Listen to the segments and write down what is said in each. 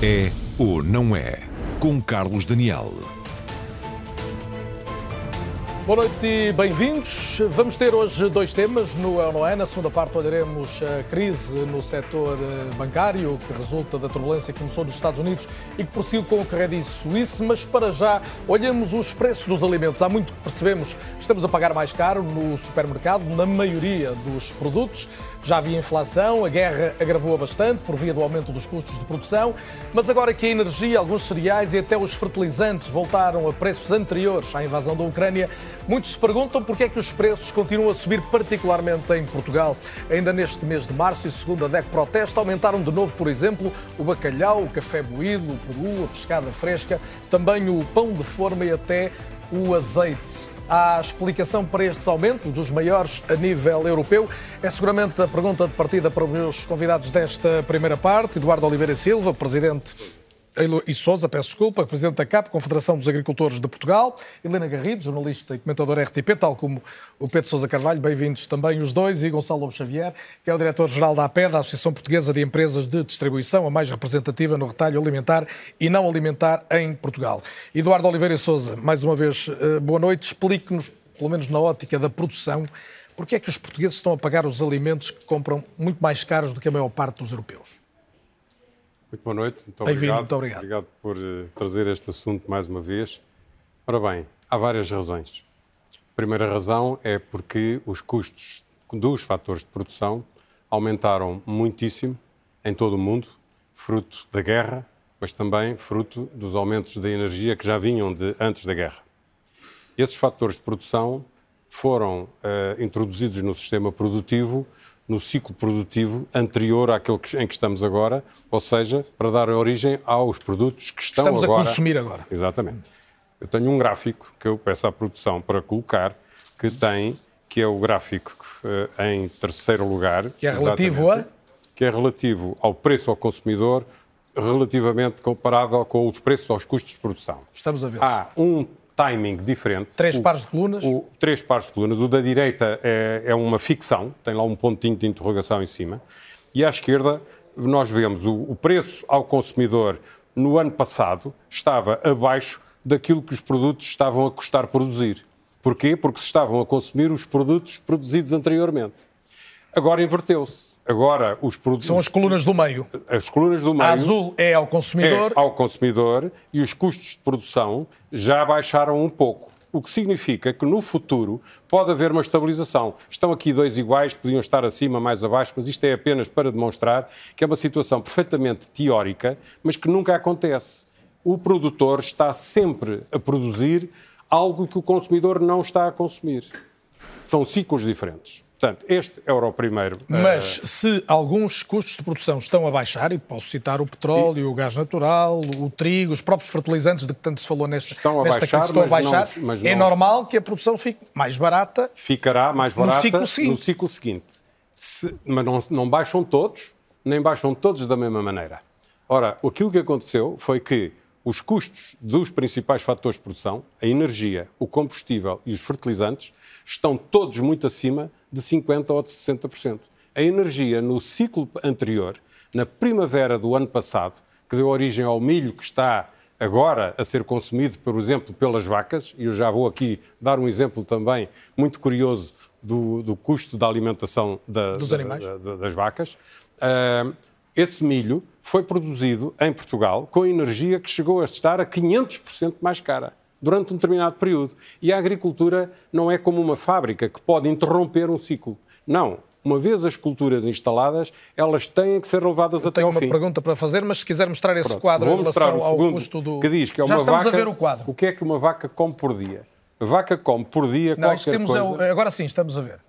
É ou não é? Com Carlos Daniel. Boa noite e bem-vindos. Vamos ter hoje dois temas no É ou Não É. Na segunda parte olharemos a crise no setor eh, bancário que resulta da turbulência que começou nos Estados Unidos e que prosseguiu com o Credit Suisse. Mas para já olhamos os preços dos alimentos. Há muito que percebemos que estamos a pagar mais caro no supermercado, na maioria dos produtos. Já havia inflação, a guerra agravou-a bastante por via do aumento dos custos de produção, mas agora que a energia, alguns cereais e até os fertilizantes voltaram a preços anteriores à invasão da Ucrânia, muitos se perguntam porque é que os preços continuam a subir, particularmente em Portugal. Ainda neste mês de março e segundo a DEC Protesta, aumentaram de novo, por exemplo, o bacalhau, o café moído, o peru, a pescada fresca, também o pão de forma e até o azeite. Há explicação para estes aumentos, dos maiores a nível europeu? É seguramente a pergunta de partida para os meus convidados desta primeira parte. Eduardo Oliveira Silva, presidente e Souza, peço desculpa, Presidente da CAP, Confederação dos Agricultores de Portugal, Helena Garrido, jornalista e comentadora RTP, tal como o Pedro Sousa Carvalho, bem-vindos também os dois, e Gonçalo Lobo Xavier, que é o Diretor-Geral da APED, a Associação Portuguesa de Empresas de Distribuição, a mais representativa no retalho alimentar e não alimentar em Portugal. Eduardo Oliveira Souza, mais uma vez, eh, boa noite, explique-nos, pelo menos na ótica da produção, porque é que os portugueses estão a pagar os alimentos que compram muito mais caros do que a maior parte dos europeus? Muito boa noite, muito obrigado. Muito obrigado. Obrigado por uh, trazer este assunto mais uma vez. Ora bem, há várias razões. A primeira razão é porque os custos dos fatores de produção aumentaram muitíssimo em todo o mundo, fruto da guerra, mas também fruto dos aumentos da energia que já vinham de antes da guerra. Esses fatores de produção foram uh, introduzidos no sistema produtivo no ciclo produtivo anterior àquele em que estamos agora, ou seja, para dar origem aos produtos que estão estamos agora... a consumir agora. Exatamente. Eu tenho um gráfico que eu peço à produção para colocar, que tem, que é o gráfico uh, em terceiro lugar. Que é relativo a? Que é relativo ao preço ao consumidor, relativamente comparável com os preços aos custos de produção. Estamos a ver. Há um timing diferente. Três o, pares de colunas? O, três pares de colunas. O da direita é, é, uma ficção, tem lá um pontinho de interrogação em cima. E à esquerda nós vemos o, o preço ao consumidor no ano passado estava abaixo daquilo que os produtos estavam a custar produzir. Porquê? Porque se estavam a consumir os produtos produzidos anteriormente. Agora inverteu-se. Agora os produtos. São as colunas do meio. As colunas do meio. A azul é ao consumidor. É ao consumidor e os custos de produção já baixaram um pouco. O que significa que no futuro pode haver uma estabilização. Estão aqui dois iguais, podiam estar acima, mais abaixo, mas isto é apenas para demonstrar que é uma situação perfeitamente teórica, mas que nunca acontece. O produtor está sempre a produzir algo que o consumidor não está a consumir. São ciclos diferentes. Portanto, este era o primeiro. Mas uh... se alguns custos de produção estão a baixar, e posso citar o petróleo, Sim. o gás natural, o trigo, os próprios fertilizantes de que tanto se falou nesta, estão a nesta baixar, estão a baixar, não, é não... normal que a produção fique mais barata. Ficará mais barata no ciclo seguinte. No ciclo seguinte. Se, mas não, não baixam todos, nem baixam todos da mesma maneira. Ora, aquilo que aconteceu foi que os custos dos principais fatores de produção, a energia, o combustível e os fertilizantes, estão todos muito acima de 50% ou de 60%. A energia no ciclo anterior, na primavera do ano passado, que deu origem ao milho que está agora a ser consumido, por exemplo, pelas vacas, e eu já vou aqui dar um exemplo também muito curioso do, do custo da alimentação da, Dos animais. Da, da, das vacas. Uh, esse milho foi produzido em Portugal com energia que chegou a estar a 500% mais cara durante um determinado período. E a agricultura não é como uma fábrica que pode interromper um ciclo. Não. Uma vez as culturas instaladas, elas têm que ser levadas Eu até ao fim. Tenho uma pergunta para fazer, mas se quiser mostrar esse Pronto, quadro em relação ao custo do... Que diz que é Já uma estamos vaca... a ver o quadro. O que é que uma vaca come por dia? A vaca come por dia não, qualquer temos coisa... É, agora sim, estamos a ver.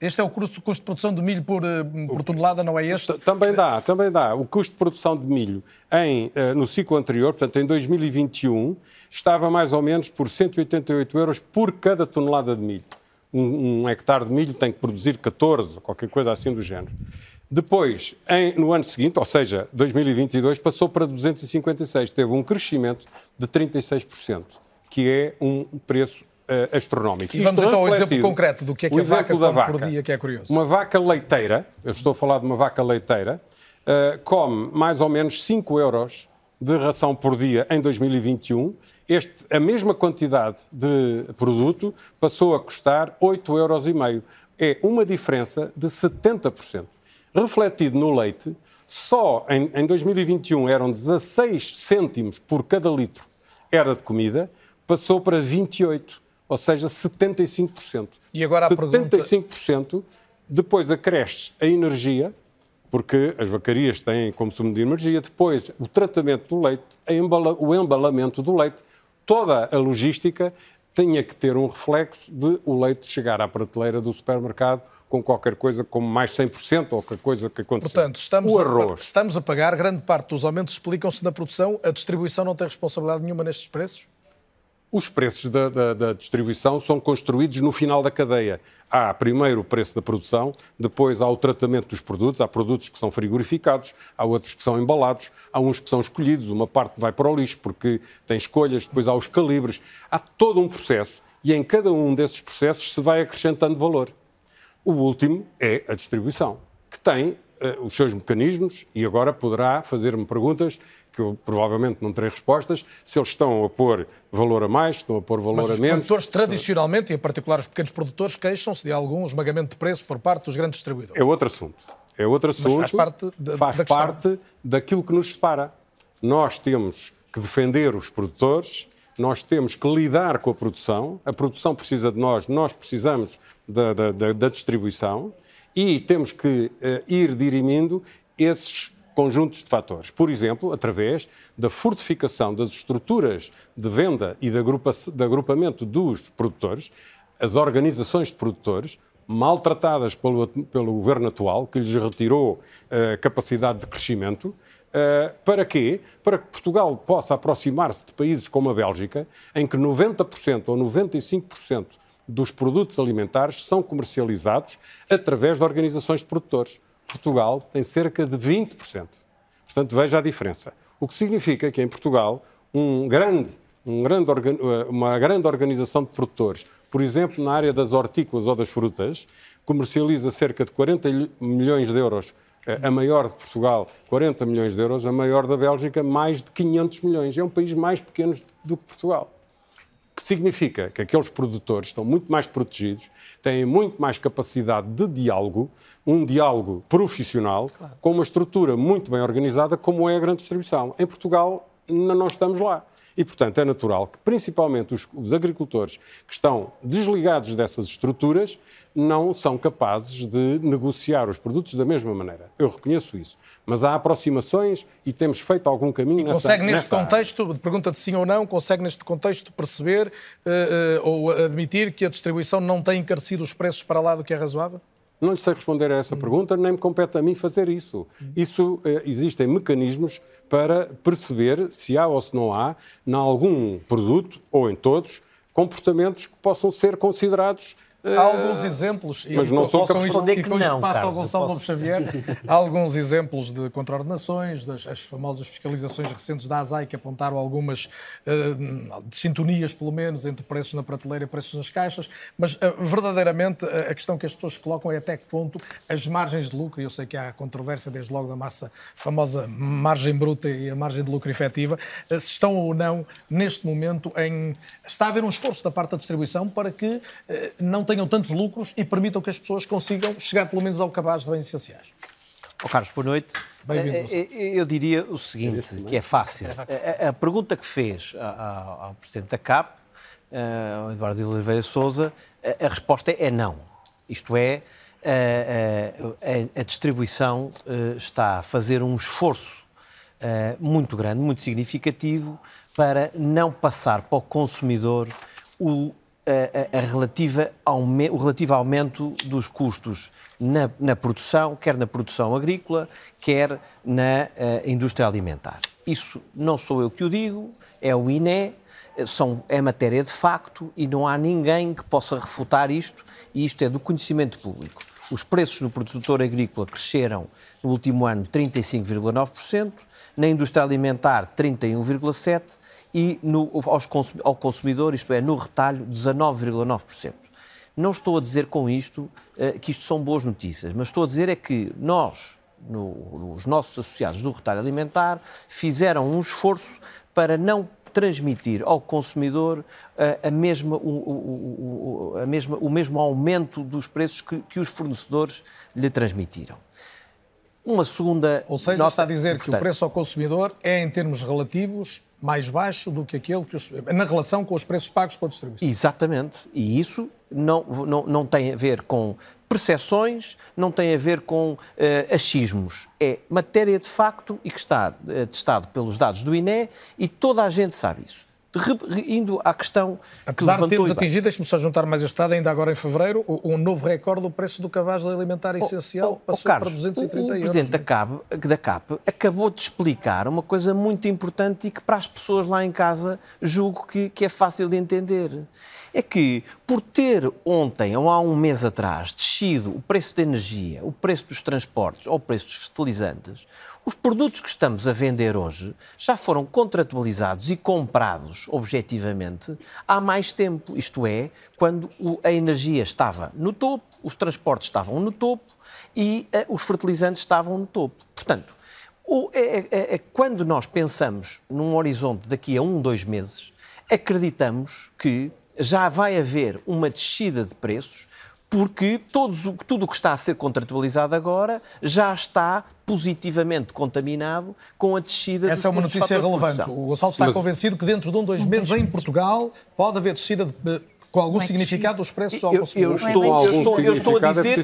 Este é o custo, custo de produção de milho por, eh, por tonelada, não é este? Também dá, também dá. O custo de produção de milho em, eh, no ciclo anterior, portanto em 2021, estava mais ou menos por 188 euros por cada tonelada de milho. Um, um hectare de milho tem que produzir 14, qualquer coisa assim do género. Depois, em, no ano seguinte, ou seja, 2022, passou para 256, teve um crescimento de 36%, que é um preço uh. E vamos então ao exemplo concreto do que é que a vaca come vaca. por dia, que é curioso. Uma vaca leiteira, eu estou a falar de uma vaca leiteira, uh, come mais ou menos 5 euros de ração por dia em 2021. Este, a mesma quantidade de produto passou a custar 8,5 euros. É uma diferença de 70%. Refletido no leite, só em, em 2021 eram 16 cêntimos por cada litro era de comida, passou para 28, ou seja, 75%. E agora a 75% pergunta... depois acresce a energia, porque as vacarias têm consumo de energia, depois o tratamento do leite, embala... o embalamento do leite, toda a logística tinha que ter um reflexo de o leite chegar à prateleira do supermercado com qualquer coisa como mais 100% ou qualquer coisa que aconteceu. Portanto, estamos, o arroz. A, estamos a pagar, grande parte dos aumentos explicam-se na produção, a distribuição não tem responsabilidade nenhuma nestes preços? Os preços da, da, da, distribuição são construídos no final da cadeia. Há primeiro o preço da produção, depois há o tratamento dos produtos. Há produtos que são frigorificados, há outros que são embalados, há uns que são escolhidos, uma parte vai para o lixo porque tem escolhas, depois há os calibres. Há todo um processo e em cada um desses processos se vai acrescentando valor. O último é a distribuição, que tem uh, os seus mecanismos e agora poderá fazer-me perguntas que eu provavelmente não terei respostas, se eles estão a pôr valor a mais, estão a pôr valor Mas a menos. Os produtores, tradicionalmente, e em particular os pequenos produtores, queixam-se de algum esmagamento de preço por parte dos grandes distribuidores. É outro assunto. É outro assunto. Mas faz parte, de, faz da parte daquilo que nos separa. Nós temos que defender os produtores, nós temos que lidar com a produção, a produção precisa de nós, nós precisamos da, da, da distribuição e temos que uh, ir dirimindo esses conjuntos de fatores. Por exemplo, através da fortificação das estruturas de venda e de, agrupa de agrupamento dos produtores, as organizações de produtores, maltratadas pelo, pelo governo atual, que lhes retirou uh, capacidade de crescimento, Uh, para quê? Para que Portugal possa aproximar-se de países como a Bélgica, em que 90% ou 95% dos produtos alimentares são comercializados através de organizações de produtores. Portugal tem cerca de 20%. Portanto, veja a diferença. O que significa que em Portugal um grande, um grande, uma grande organização de produtores, por exemplo, na área das hortícolas ou das frutas, comercializa cerca de 40 milhões de euros a maior de Portugal, 40 milhões de euros, a maior da Bélgica, mais de 500 milhões. É um país mais pequeno do que Portugal significa que aqueles produtores estão muito mais protegidos, têm muito mais capacidade de diálogo, um diálogo profissional, claro. com uma estrutura muito bem organizada, como é a grande distribuição. Em Portugal, não estamos lá. E, portanto, é natural que, principalmente, os, os, agricultores que estão desligados dessas estruturas não são capazes de negociar os produtos da mesma maneira. Eu reconheço isso. Mas há aproximações e temos feito algum caminho e nessa consegue neste contexto, área. pergunta de sim ou não, consegue neste contexto perceber uh, uh, ou admitir que a distribuição não tem encarecido os preços para lá do que é razoável? Não lhe sei responder a essa hum. pergunta, nem me compete a mim fazer isso. Hum. Isso eh, existem mecanismos para perceber se há ou se não há, em algum produto ou em todos, comportamentos que possam ser considerados Há alguns exemplos, mas não sou capaz de responder que não, isto passa ao Gonçalo Lobo Xavier, há alguns exemplos de contraordenações, das as famosas fiscalizações recentes da ASAI que apontaram algumas uh, de sintonias, pelo menos, entre preços na prateleira e preços nas caixas, mas uh, verdadeiramente a questão que as pessoas colocam é até que ponto as margens de lucro, e eu sei que há controvérsia desde logo da massa famosa margem bruta e a margem de lucro efetiva, uh, se estão ou não neste momento em... Está a haver um esforço da parte da distribuição para que não tenham tantos lucros e permitam que as pessoas consigam chegar pelo menos ao cabaz de bens essenciais. Oh, Carlos, boa noite. Bem-vindo. Eh, eh, eu diria o seguinte, que é fácil. A, a pergunta que fez ao, Presidente da CAP, eh, ao Eduardo de Oliveira Souza, a, a resposta é não. Isto é, a, a, distribuição está a fazer um esforço muito grande, muito significativo, para não passar para o consumidor o a, a relativa o relativo aumento dos custos na, na, produção, quer na produção agrícola, quer na uh, indústria alimentar. Isso não sou eu que o digo, é o INE, são, é matéria de facto e não há ninguém que possa refutar isto, e isto é do conhecimento público. Os preços no produtor agrícola cresceram no último ano 35,9%, na indústria alimentar 31,7% e no, aos, ao consumidor, isto é, no retalho, 19,9%. Não estou a dizer com isto uh, que isto são boas notícias, mas estou a dizer é que nós, no, os nossos associados do retalho alimentar fizeram um esforço para não transmitir ao consumidor a, a mesma, o, o, o, a mesma, o mesmo aumento dos preços que, que os fornecedores lhe transmitiram. Uma segunda. Ou seja, nota está a dizer importante. que o preço ao consumidor é, em termos relativos, mais baixo do que aquele que os, na relação com os preços pagos pela distribuição. Exatamente. E isso não, não, não tem a ver com percepções, não tem a ver com uh, achismos. É matéria de facto e que está uh, testado pelos dados do INE e toda a gente sabe isso. Indo à questão. Apesar de termos atingido, deixe-me só juntar mais este dado, ainda agora em fevereiro, um novo recorde do preço do cabaz alimentar oh, essencial oh, oh, passou Carlos, para 230 euros. O presidente da CAP, da CAP acabou de explicar uma coisa muito importante e que para as pessoas lá em casa julgo que, que é fácil de entender é que, por ter ontem ou há um mês atrás descido o preço da energia, o preço dos transportes ou o preço dos fertilizantes, os produtos que estamos a vender hoje já foram contratualizados e comprados objetivamente há mais tempo, isto é, quando a energia estava no topo, os transportes estavam no topo e uh, os fertilizantes estavam no topo. Portanto, é, é, é, quando nós pensamos num horizonte daqui a um, dois meses, acreditamos que já vai haver uma descida de preços porque todos, tudo o que está a ser contratualizado agora já está positivamente contaminado com a descida Essa é uma notícia relevante. O Gonçalo está Mas... convencido que dentro de um, dois meses em Portugal pode haver descida de, com algum significado dos preços ao consumidor. Eu estou, eu estou, eu estou a dizer,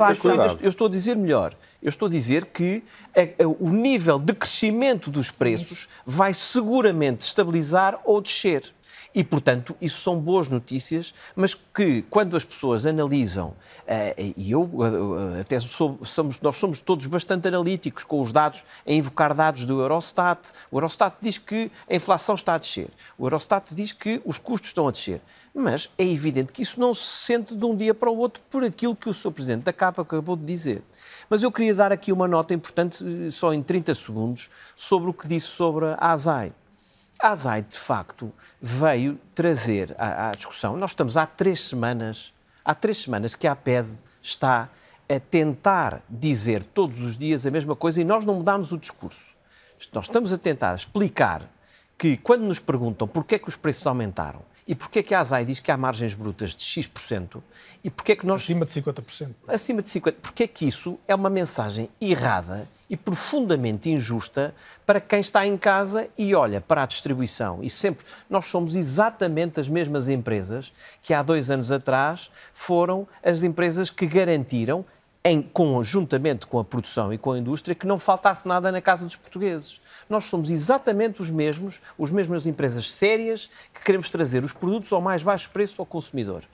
eu estou a dizer melhor. Eu estou a dizer que a, a, o nível de crescimento dos preços vai seguramente estabilizar ou descer. E, portanto, isso são boas notícias, mas que quando as pessoas analisam, eh, e eu eh, até sou, somos, nós somos todos bastante analíticos com os dados, a invocar dados do Eurostat. O Eurostat diz que a inflação está a descer. O Eurostat diz que os custos estão a descer. Mas é evidente que isso não se sente de um dia para o outro por aquilo que o Sr. Presidente da Capa acabou de dizer. Mas eu queria dar aqui uma nota importante, eh, só em 30 segundos, sobre o que disse sobre a ASAI. A ASAI, de facto, veio trazer à, à, discussão. Nós estamos há três semanas, há três semanas que a APED está a tentar dizer todos os dias a mesma coisa e nós não mudamos o discurso. Nós estamos a tentar explicar que quando nos perguntam porquê é que os preços aumentaram e porquê é que a ASAI diz que há margens brutas de X% e porquê é que nós... Acima de 50%. Acima de 50%. Porquê é que isso é uma mensagem errada e profundamente injusta para quem está em casa e olha para a distribuição. E sempre, nós somos exatamente as mesmas empresas que há dois anos atrás foram as empresas que garantiram, em, conjuntamente com a produção e com a indústria, que não faltasse nada na casa dos portugueses. Nós somos exatamente os mesmos, as mesmas empresas sérias que queremos trazer os produtos ao mais baixo preço ao consumidor.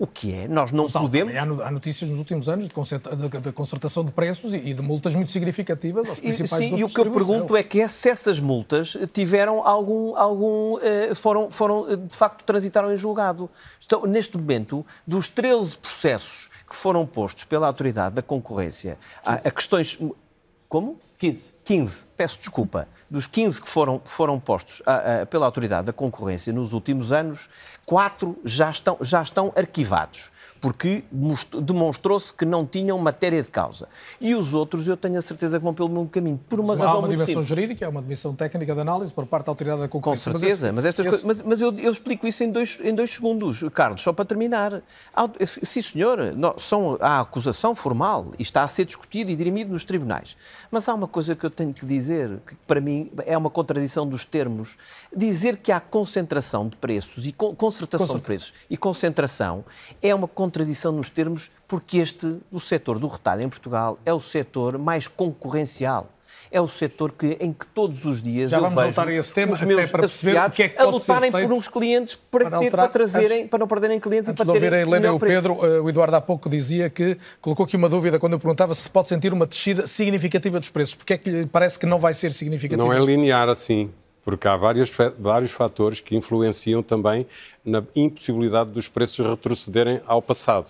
O que é? Nós não Gonçalo, podemos. Há notícias nos últimos anos de concertação de preços e de multas muito significativas aos principais Sim, e o que eu pergunto é que se essas multas tiveram algum. algum eh, foram, foram, eh, de facto, transitaram em julgado. Estão, neste momento, dos 13 processos que foram postos pela Autoridade da Concorrência a, a questões. Como? 15. 15, peço desculpa. Dos 15 que foram, foram postos a, a, pela Autoridade da Concorrência nos últimos anos, quatro já estão, já estão arquivados porque demonstrou-se que não tinham matéria de causa. E os outros, eu tenho a certeza que vão pelo mesmo caminho, por uma mas razão Há uma dimensão simples. jurídica, é uma dimensão técnica de análise por parte da Autoridade da Concorrência. Com certeza, mas, esse, mas, esse... mas, mas eu, eu, explico isso em dois, em dois segundos, Carlos, só para terminar. Sim, senhor, são, há acusação formal e está a ser discutido e dirimido nos tribunais. Mas há uma coisa que eu tenho que dizer, que para mim é uma contradição dos termos. Dizer que há concentração de preços e concertação de preços e concentração é uma contradição contradição nos termos, porque este, o setor do retalho em Portugal, é o setor mais concorrencial é o setor que, em que todos os dias Já eu vamos vejo voltar a esse tema, os meus para perceber o que é que pode a lutarem por uns clientes para, para, ter, para trazerem, antes, para não perderem clientes e para terem ouvir a Helena e o Pedro, eh, o Eduardo há pouco dizia que colocou aqui uma dúvida quando eu perguntava se pode sentir uma descida significativa dos preços. Porque é que lhe parece que não vai ser significativa? Não é linear assim porque há vários, vários fatores que influenciam também na impossibilidade dos preços retrocederem ao passado.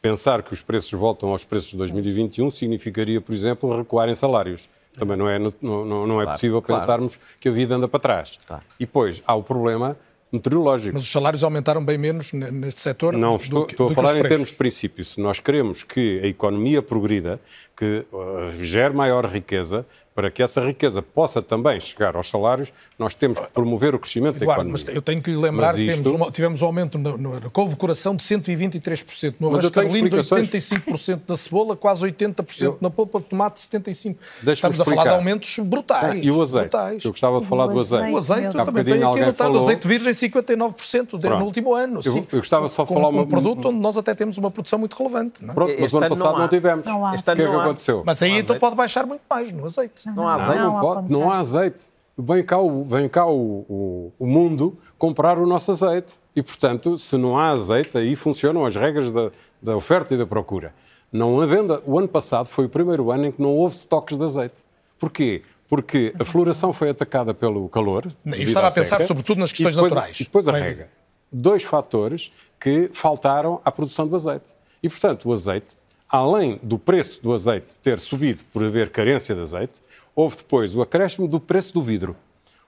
Pensar que os preços voltam aos preços de 2021 significaria, por exemplo, recuar em salários. Também não é, não, não, não é claro, possível claro. pensarmos que a vida anda para trás. Claro. E depois há o problema meteorológico. Mas os salários aumentaram bem menos neste setor? Não, estou, que, estou a falar em termos de princípio. Se nós queremos que a economia progrida, que uh, gere maior riqueza, para que essa riqueza possa também chegar aos salários, nós temos que promover o crescimento Eduardo, da economia. Mas eu tenho que lhe lembrar que isto... tivemos um aumento na, na convocação de 123%, no arroz carolino de 85%, da cebola quase 80%, eu... na polpa de tomate 75%. Estamos a falar de aumentos brutais. E o azeite? Brutais. Eu gostava de falar do azeite. O azeite, eu também tenho aqui anotado, falou... azeite virgem 59% no último ano. Eu, eu gostava só de falar uma... um produto onde nós até temos uma produção muito relevante. Não é? Pronto, mas o ano passado não, tivemos. O que é que aconteceu? Mas aí então pode baixar muito mais no azeite. Não há azeite pode, não há azeite. Vem cá, o, vem cá o, o, o, mundo comprar o nosso azeite. E, portanto, se não há azeite, aí funcionam as regras da, da oferta e da procura. Não havendo, o ano passado foi o primeiro ano em que não houve estoques de azeite. Porquê? Porque a floração foi atacada pelo calor. E estava a pensar sobretudo nas questões e depois, naturais. E depois a rega. Dois fatores que faltaram à produção do azeite. E, portanto, o azeite, além do preço do azeite ter subido por haver carência de azeite, Houve depois o acréscimo do preço do vidro,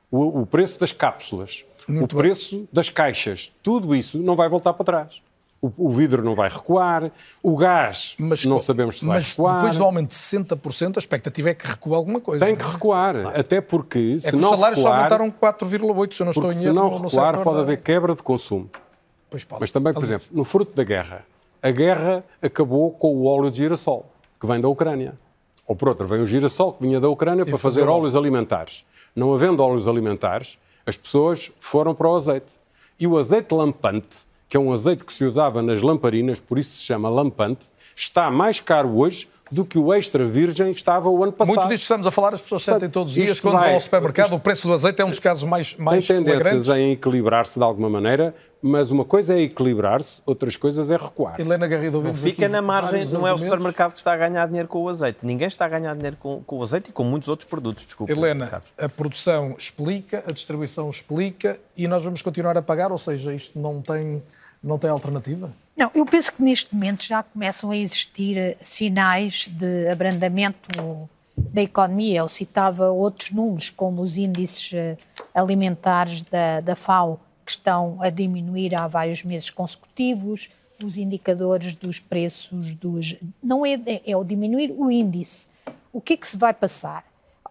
o, o preço das cápsulas, Muito o bem. preço das caixas. Tudo isso não vai voltar para trás. O, o, vidro não vai recuar, o gás mas, não sabemos se vai recuar. Mas depois do aumento de 60%, a expectativa é que recua alguma coisa. Tem que recuar, até porque é se não os salários recuar, só aumentaram 4,8%, se eu não estou em erro. se não recuar pode haver quebra de consumo. Pois pode. Mas também, por exemplo, no fruto da guerra, a guerra acabou com o óleo de girassol, que vem da Ucrânia. Ou por outra, vem o girassol que vinha da Ucrânia para fazer óleos alimentares. Não havendo óleos alimentares, as pessoas foram para o azeite. E o azeite lampante, que é um azeite que se usava nas lamparinas, por isso se chama lampante, está mais caro hoje do que o extra virgem estava o ano passado. Muito disto estamos a falar, as pessoas sentem todos os dias, quando vai, vão ao supermercado, isto, o preço do azeite é um dos casos mais, mais Tem tendências em equilibrar-se de alguma maneira, mas uma coisa é equilibrar-se, outras coisas é recuar. Helena Garrido, ouvimos Fica na margem, não é o supermercado que está a ganhar dinheiro com o azeite. Ninguém está a ganhar dinheiro com, com o azeite e com muitos outros produtos, desculpa. Helena, a produção explica, a distribuição explica e nós vamos continuar a pagar, ou seja, isto não tem, não tem alternativa? Não, eu penso que neste momento já começam a existir eh, sinais de abrandamento da economia. Eu citava outros números, como os índices eh, alimentares da, da FAO, que estão a diminuir há vários meses consecutivos, os indicadores dos preços dos. Não é, é o diminuir o índice. O que é que se vai passar?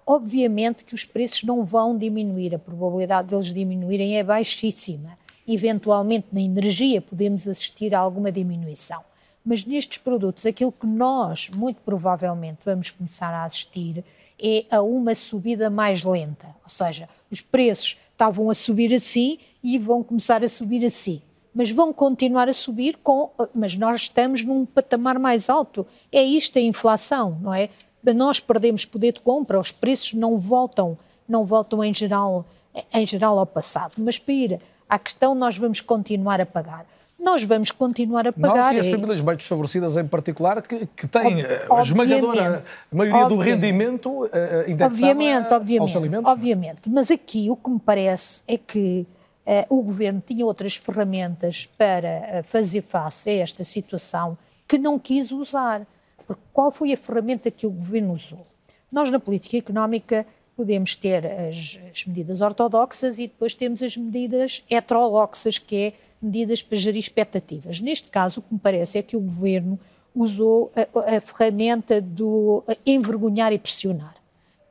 Obviamente que os preços não vão diminuir, a probabilidade deles diminuírem é baixíssima. Eventualmente na energia podemos assistir a alguma diminuição. Mas nestes produtos, aquilo que nós, muito provavelmente, vamos começar a assistir é a uma subida mais lenta. Ou seja, os preços estavam a subir assim e vão começar a subir assim. Mas vão continuar a subir com. Mas nós estamos num patamar mais alto. É isto a inflação, não é? Nós perdemos poder de compra, os preços não voltam, não voltam em geral, em geral ao passado. Mas para ir à questão, nós vamos continuar a pagar nós vamos continuar a pagar. Nós e as famílias bem desfavorecidas em particular, que, que têm Ob a esmagadora maioria obviamente. do rendimento uh, indexado obviamente, a, obviamente, aos alimentos. Obviamente, mas aqui o que me parece é que uh, o Governo tinha outras ferramentas para fazer face a esta situação que não quis usar. Porque qual foi a ferramenta que o Governo usou? Nós, na política económica, podemos ter as, as, medidas ortodoxas e depois temos as medidas heterodoxas, que é medidas para gerir expectativas. Neste caso, o que me parece é que o governo usou a, a ferramenta do envergonhar e pressionar.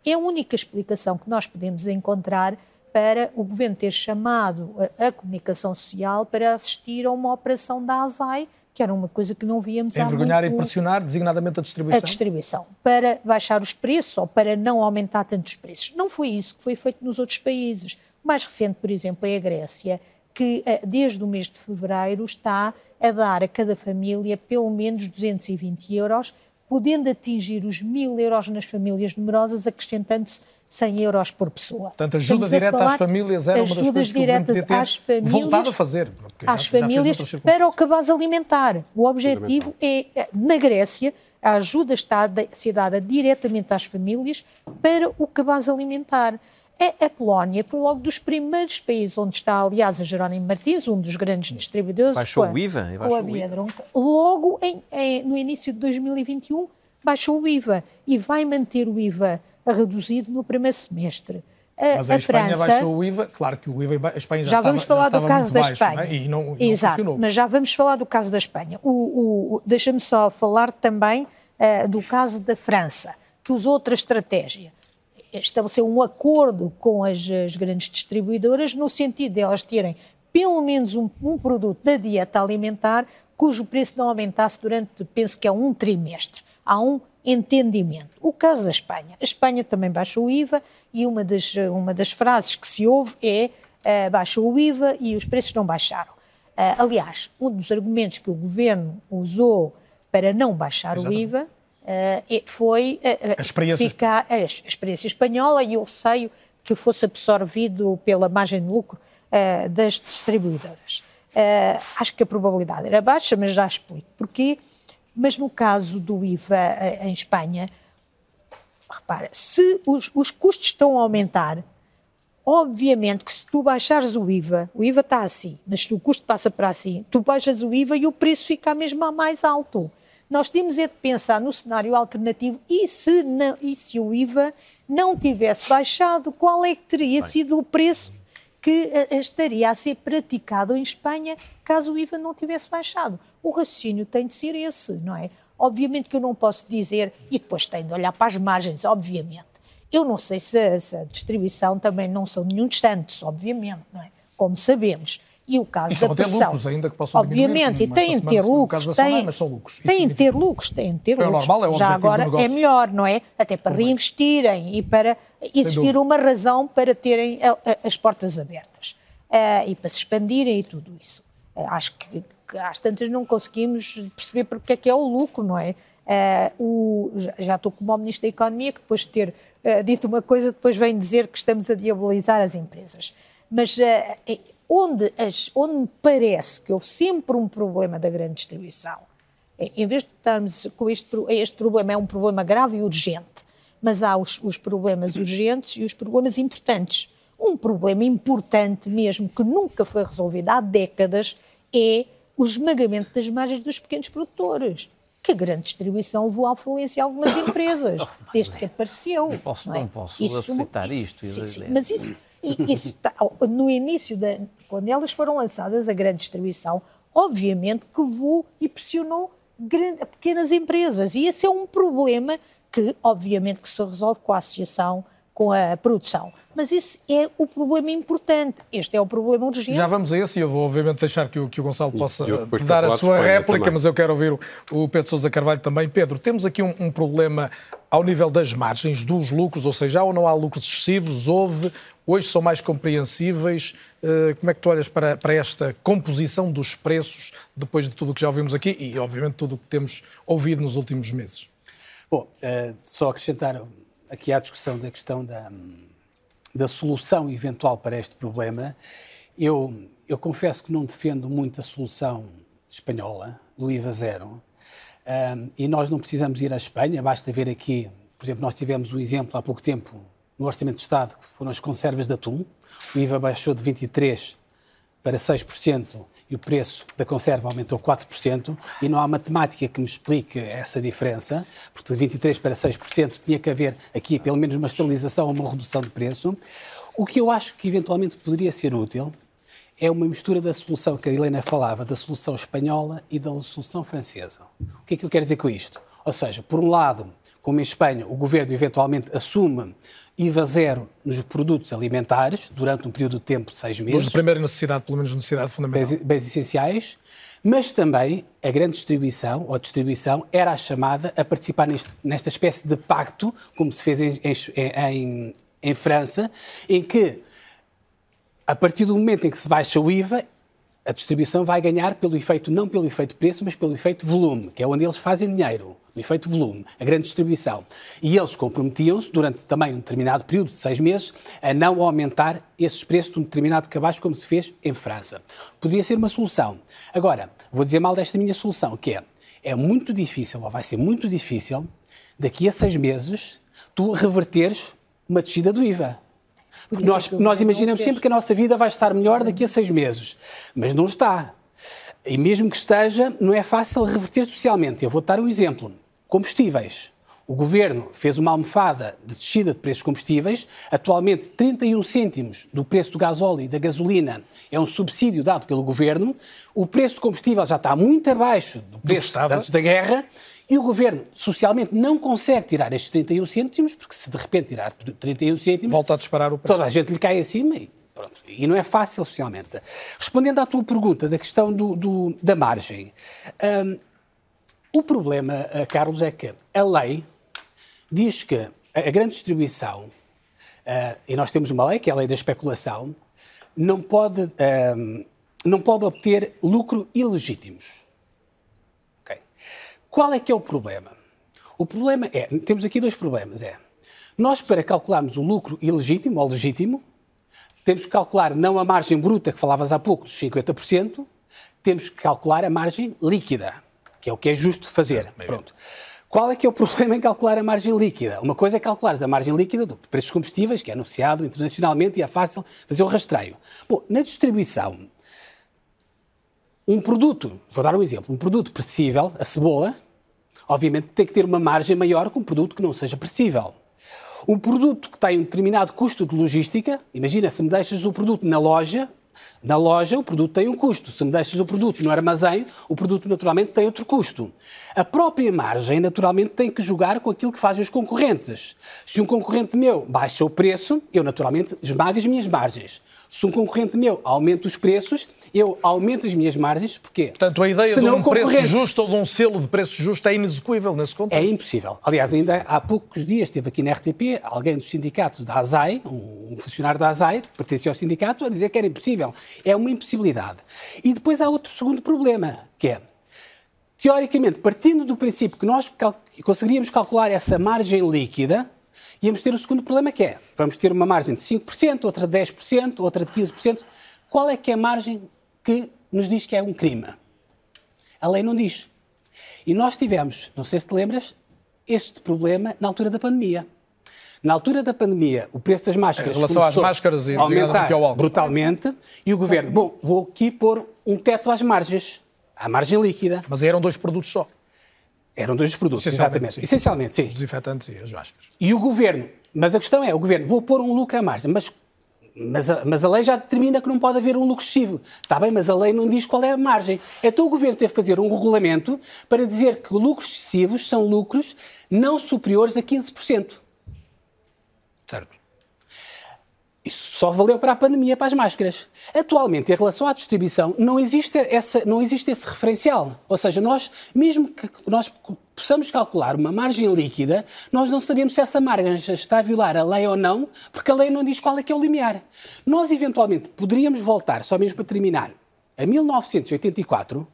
É a única explicação que nós podemos encontrar para o governo ter chamado a, a comunicação social para assistir a uma operação da ASAI que era uma coisa que não víamos Envergonhar há muito... e pressionar, designadamente a distribuição? A distribuição, para baixar os preços ou para não aumentar tanto os preços. Não foi isso que foi feito nos outros países. O mais recente, por exemplo, é a Grécia, que eh, desde o mês de fevereiro está a dar a cada família pelo menos 220 euros podendo atingir os mil euros nas famílias numerosas, acrescentando-se 100 euros por pessoa. Portanto, ajuda Estamos direta às famílias era uma das coisas que diretas o às famílias, voltado a fazer. Às já, famílias já para o cabaz alimentar. O objetivo é, é, na Grécia, a ajuda está a ser dada diretamente às famílias para o cabaz alimentar. A, a, Polónia foi logo dos primeiros países onde está, aliás, a Jerónimo Martins, um dos grandes distribuidores. Baixou a, o IVA? Baixou o IVA. Logo em, em, no início de 2021, baixou o IVA e vai manter o IVA reduzido no primeiro semestre. Mas a, a Espanha França, baixou o IVA, claro que o IVA, a Espanha já, já vamos estava, falar já do caso da baixo, Espanha. É? E não, e Exato, não mas já vamos falar do caso da Espanha. O, o, Deixa-me só falar também uh, do caso da França, que usou outra estratégia. Estabeleceu um acordo com as, as grandes distribuidoras no sentido de elas terem pelo menos um, um, produto da dieta alimentar cujo preço não aumentasse durante, penso que é um trimestre. Há um entendimento. O caso da Espanha. A Espanha também baixou o IVA e uma das, uma das frases que se ouve é uh, baixou o IVA e os preços não baixaram. Uh, aliás, um dos argumentos que o governo usou para não baixar Exatamente. o IVA foi a, experiência... ficar, a, experiência espanhola e o receio que fosse absorvido pela margem de lucro das distribuidoras. acho que a probabilidade era baixa, mas já explico porquê mas no caso do IVA eh, em Espanha, repara, se os, os custos estão a aumentar, obviamente que se tu baixares o IVA, o IVA está assim, mas se o custo passa para assim, tu baixas o IVA e o preço fica mesmo mais alto. Nós temos é de pensar no cenário alternativo e se, não, e se o IVA não tivesse baixado, qual é que teria Bem. sido o preço que eh, estaria a ser praticado em Espanha caso o IVA não tivesse baixado. O raciocínio tem de ser esse, não é? Obviamente que eu não posso dizer, e depois tenho de olhar para as margens, obviamente. Eu não sei se a, se a distribuição também não são nenhum santos, obviamente, não é? Como sabemos. E o caso e da pressão. lucros ainda que possam Obviamente, e têm de ter lucros. Têm, de ter lucros, têm de ter é lucros. Normal, é Já agora é melhor, não é? Até para reinvestirem e para existir uma razão para terem a, a, as portas abertas. Uh, e para se expandirem e tudo isso. Uh, acho que, que às tantas não conseguimos perceber porque é que é o lucro, não é? Uh, o, já estou como o Ministro da Economia, que depois de ter uh, dito uma coisa, depois vem dizer que estamos a diabolizar as empresas. Mas uh, onde, as, onde me parece que houve sempre um problema da grande distribuição, é, em vez de estarmos com este, este problema, é um problema grave e urgente, mas há os, os problemas urgentes e os problemas importantes. Um problema importante mesmo, que nunca foi resolvido há décadas, é o esmagamento das margens dos pequenos produtores que a grande distribuição levou à falência algumas empresas, desde que apareceu. Não posso, não, é? não posso isso, aceitar isto. Sim, sim, mas isso, isso está, no início, da, quando elas foram lançadas, a grande distribuição, obviamente que levou e pressionou grande, pequenas empresas. E esse é um problema que, obviamente, que se resolve com a associação com a produção. Mas isso é o problema importante. Este é o problema urgente. Já vamos a esse e eu vou, obviamente, deixar que o, que o Gonçalo possa dar a sua réplica, também. mas eu quero ouvir o, o, Pedro Sousa Carvalho também. Pedro, temos aqui um, um problema ao nível das margens, dos lucros, ou seja, ou não há lucros excessivos, houve, hoje são mais compreensíveis. Uh, como é que tu olhas para, para esta composição dos preços, depois de tudo o que já ouvimos aqui e, obviamente, tudo o que temos ouvido nos últimos meses? Bom, uh, só acrescentar aqui à discussão da questão da, da solução eventual para este problema, eu, eu confesso que não defendo muito a solução espanhola, do IVA zero, um, e nós não precisamos ir à Espanha, basta ver aqui, por exemplo, nós tivemos o exemplo há pouco tempo no Orçamento de Estado, que foram as conservas de atum, o IVA baixou de 23% para 6% e o preço da conserva aumentou 4%, e não há matemática que me explique essa diferença, porque de 23% para 6% tinha que haver aqui pelo menos uma estabilização ou uma redução de preço. O que eu acho que eventualmente poderia ser útil é uma mistura da solução que a Helena falava, da solução espanhola e da solução francesa. O que é que eu quero dizer com isto? Ou seja, por um lado, como em Espanha, o governo eventualmente assume IVA zero nos produtos alimentares durante um período de tempo de seis meses. Os de primeira necessidade, pelo menos necessidade fundamental. Bens, bens essenciais, mas também a grande distribuição, ou distribuição, era a chamada a participar neste, nesta espécie de pacto, como se fez em, em, em França, em que, a partir do momento em que se baixa o IVA, a distribuição vai ganhar pelo efeito, não pelo efeito preço, mas pelo efeito volume, que é onde eles fazem dinheiro, o efeito volume, a grande distribuição. E eles comprometiam-se, durante também um determinado período de seis meses, a não aumentar esses preços de um determinado cabaz, como se fez em França. Poderia ser uma solução. Agora, vou dizer mal desta minha solução, que é, é muito difícil, ou vai ser muito difícil, daqui a seis meses, tu reverteres uma descida do IVA. Porque nós, nós imaginamos sempre que a nossa vida vai estar melhor daqui a seis meses, mas não está. E mesmo que esteja, não é fácil reverter socialmente. Eu vou dar um exemplo. Combustíveis. o governo fez uma almofada de descida de preços combustíveis. Atualmente, 31 cêntimos do preço do gasóleo e da gasolina é um subsídio dado pelo governo. O preço do combustível já está muito abaixo do preço estava. antes da guerra. E o governo, socialmente, não consegue tirar estes 31 cêntimos, porque se de repente tirar 31 cêntimos, Volta a disparar o preço. toda a gente lhe cai acima e pronto. E não é fácil socialmente. Respondendo à tua pergunta da questão do, do- da margem, hum, o problema, eh, Carlos, é que a lei diz que a grande distribuição, eh, e nós temos uma lei, que é a lei da especulação, não pode, hum, não pode obter lucro ilegítimos. Qual é que é o problema? O problema é, temos aqui dois problemas, é, nós para calcularmos o lucro ilegítimo ou legítimo, temos que calcular não a margem bruta que falavas há pouco, dos 50%, temos que calcular a margem líquida, que é o que é justo fazer. Pronto. Qual é que é o problema em calcular a margem líquida? Uma coisa é calcular a margem líquida do preço dos combustíveis, que é anunciado internacionalmente e é fácil fazer o rastreio. Bom, na distribuição, um produto, vou dar um exemplo, um produto perecível, a cebola, obviamente tem que ter uma margem maior que um produto que não seja perecível. Um produto que tem um determinado custo de logística, imagina se me deixas o produto na loja, na loja o produto tem um custo. Se me deixas o produto no armazém, o produto naturalmente tem outro custo. A própria margem naturalmente tem que jogar com aquilo que fazem os concorrentes. Se um concorrente meu baixa o preço, eu naturalmente esmago as minhas margens. Se um concorrente meu aumenta os preços, eu aumento as minhas margens, porquê? Portanto, a ideia de um preço justo ou de um selo de preço justo é inexecuível nesse É contexto. impossível. Aliás, ainda há poucos dias esteve aqui na RTP alguém do sindicato da ASAI, um funcionário da ASAI, que pertencia ao sindicato, a dizer que era impossível. É uma impossibilidade. E depois há outro segundo problema, que é, teoricamente, partindo do princípio que nós cal conseguiríamos calcular essa margem líquida, íamos ter o segundo problema, que é, vamos ter uma margem de 5%, outra de 10%, outra de 15%. Qual é que é a margem que nos diz que é um crime? A lei não diz. E nós tivemos, não sei se te lembras, este problema na altura da pandemia. Na altura da pandemia, o preço das máscaras Em relação às máscaras e aumentar ao álcool. brutalmente e o governo, bom, vou aqui pôr um teto às margens, à margem líquida. Mas eram dois produtos só. Eram dois produtos, Essencialmente, exatamente. sim. Essencialmente, sim. Os desinfetantes e as máscaras. E o governo, mas a questão é, o governo, vou pôr um lucro à margem, mas, mas, a, mas a lei já determina que não pode haver um lucro excessivo. Está bem, mas a lei não diz qual é a margem. Então o governo teve que fazer um regulamento para dizer que lucros excessivos são lucros não superiores a 15%. Certo. Isso só valeu para a pandemia, para as máscaras. Atualmente, em relação à distribuição, não existe, essa, não existe esse referencial. Ou seja, nós, mesmo que nós possamos calcular uma margem líquida, nós não sabemos se essa margem está a violar a lei ou não, porque a lei não diz qual é que é o limiar. Nós, eventualmente, poderíamos voltar, só mesmo para terminar, a 1984,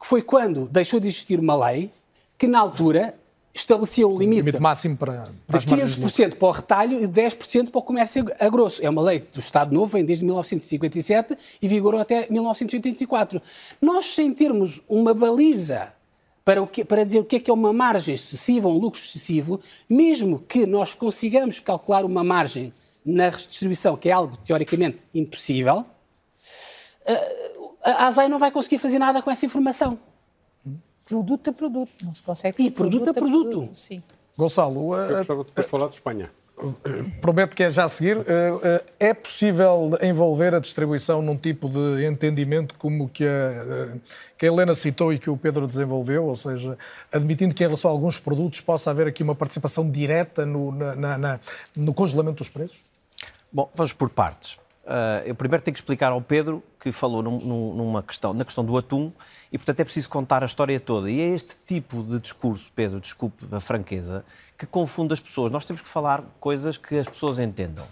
que foi quando deixou de existir uma lei que, na altura, estabelecia um limite Limite máximo para, para de margens de lucro. 15% para o retalho e 10% para o comércio a grosso. É uma lei do Estado Novo, vem desde 1957 e vigorou até 1984. Nós, sem termos uma baliza para, o que- para dizer o que é que é uma margem excessiva, um lucro excessivo, mesmo que nós consigamos calcular uma margem na redistribuição, que é algo teoricamente impossível, eh, a ASAI não vai conseguir fazer nada com essa informação. Produto a produto, não se consegue. E produto a produto. Sim. Gonçalo, Eu eh, gostava de falar de Espanha. Prometo que é já a seguir. Eh, eh, É possível envolver a distribuição num tipo de entendimento como que a, eh, que a Helena citou e que o Pedro desenvolveu, ou seja, admitindo que em relação a alguns produtos possa haver aqui uma participação direta no, na- na- no congelamento dos preços? Bom, vamos por partes. Ah, eu primeiro tenho que explicar ao Pedro que falou num- num- numa questão, na questão do atum e, portanto, é preciso contar a história toda. E é este tipo de discurso, Pedro, desculpe da franqueza, que confunde as pessoas. Nós temos que falar coisas que as pessoas entendam.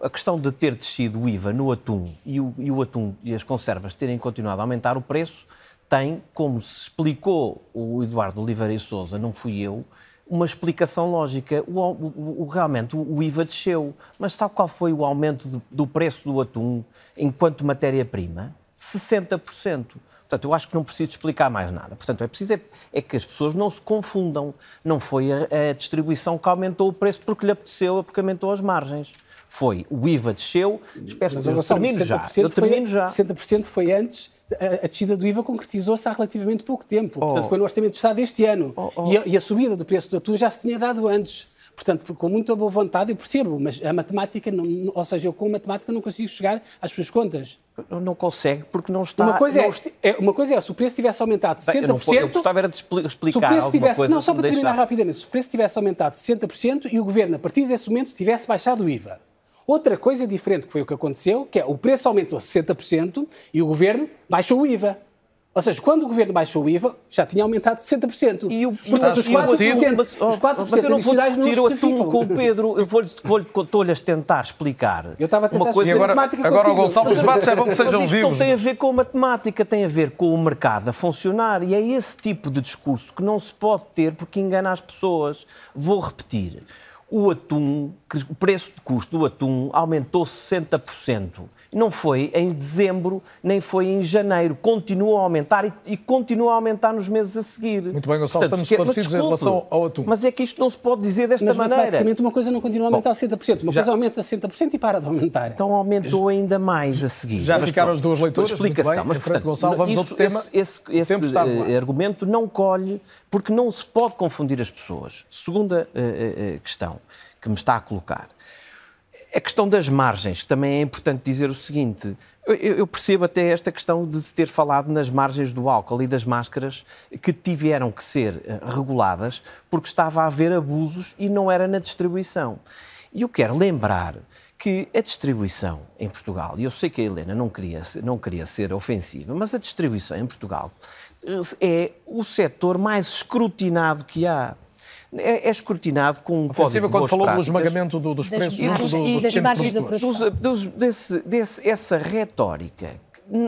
A questão de ter descido o IVA no atum e o, e o atum e as conservas terem continuado a aumentar o preço tem, como se explicou o Eduardo Oliveira e Souza, não fui eu, uma explicação lógica. O, o- o- realmente o, o IVA desceu, mas sabe qual foi o aumento do, do preço do atum enquanto matéria-prima? 60%. Portanto, eu acho que não preciso explicar mais nada. Portanto, é preciso é, é que as pessoas não se confundam. Não foi a, a distribuição que aumentou o preço porque lhe apeteceu, porque aumentou as margens. Foi o IVA desceu. Espero, Mas eu termino já. 60% Eu termino foi, já. 60% foi antes a, a descida do IVA concretizou-se há relativamente pouco tempo. Portanto, oh. foi no Orçamento do Estado deste ano. Oh, oh. E, a, e, a, subida do preço do atum já se tinha dado antes. Portanto, com muita boa vontade, eu percebo, mas a matemática, não, ou seja, eu com a matemática não consigo chegar às suas contas. Não consegue porque não está... Uma coisa, não... É, é, uma coisa é, se o preço tivesse aumentado de 60%... Bem, eu, não, eu gostava era de explicar se o preço tivesse, coisa, Não, só para terminar rapidamente. Se o preço tivesse aumentado de 60% e o Governo, a partir desse momento, tivesse baixado o IVA. Outra coisa diferente que foi o que aconteceu, que é o preço aumentou 60% e o Governo baixou o IVA. Ou seja, quando o governo baixou o IVA, já tinha aumentado 60%. E o, Portanto, os 4%, mas, os 4 mas eu não vou discutir o atum com o Pedro, eu vou-lhe vou, tentar explicar. Eu estava a tentar uma coisa agora, agora o Gonçalo, os debates é bom que sejam mas vivos. não tem a ver com a matemática, tem a ver com o mercado a funcionar. E é esse tipo de discurso que não se pode ter porque engana as pessoas. Vou repetir o atum, o preço de custo do atum aumentou 60%. Não foi em dezembro, nem foi em janeiro. Continua a aumentar e, e continua a aumentar nos meses a seguir. Muito bem, Gonçalo, Portanto, estamos esclarecidos em relação ao atum. Mas é que isto não se pode dizer desta mas, maneira. Praticamente uma coisa não continua a aumentar Bom, 60%. Uma já... coisa aumenta 60% e para de aumentar. Então aumentou ainda mais a seguir. Já mas, ficaram as duas leituras. Explicação. Bem, mas, portanto, Gonçalo, vamos isso, outro tema. Esse, esse, esse argumento não colhe, porque não se pode confundir as pessoas. Segunda uh, questão que me está a colocar. A questão das margens, também é importante dizer o seguinte: eu, percebo até esta questão de ter falado nas margens do álcool e das máscaras que tiveram que ser reguladas porque estava a haver abusos e não era na distribuição. E eu quero lembrar que a distribuição em Portugal, e eu sei que a Helena não queria, não queria ser ofensiva, mas a distribuição em Portugal é o setor mais escrutinado que há é, é escrutinado com um código quando falou do esmagamento do, dos preços junto do, e das margens da produção. Dos, desse, desse, essa retórica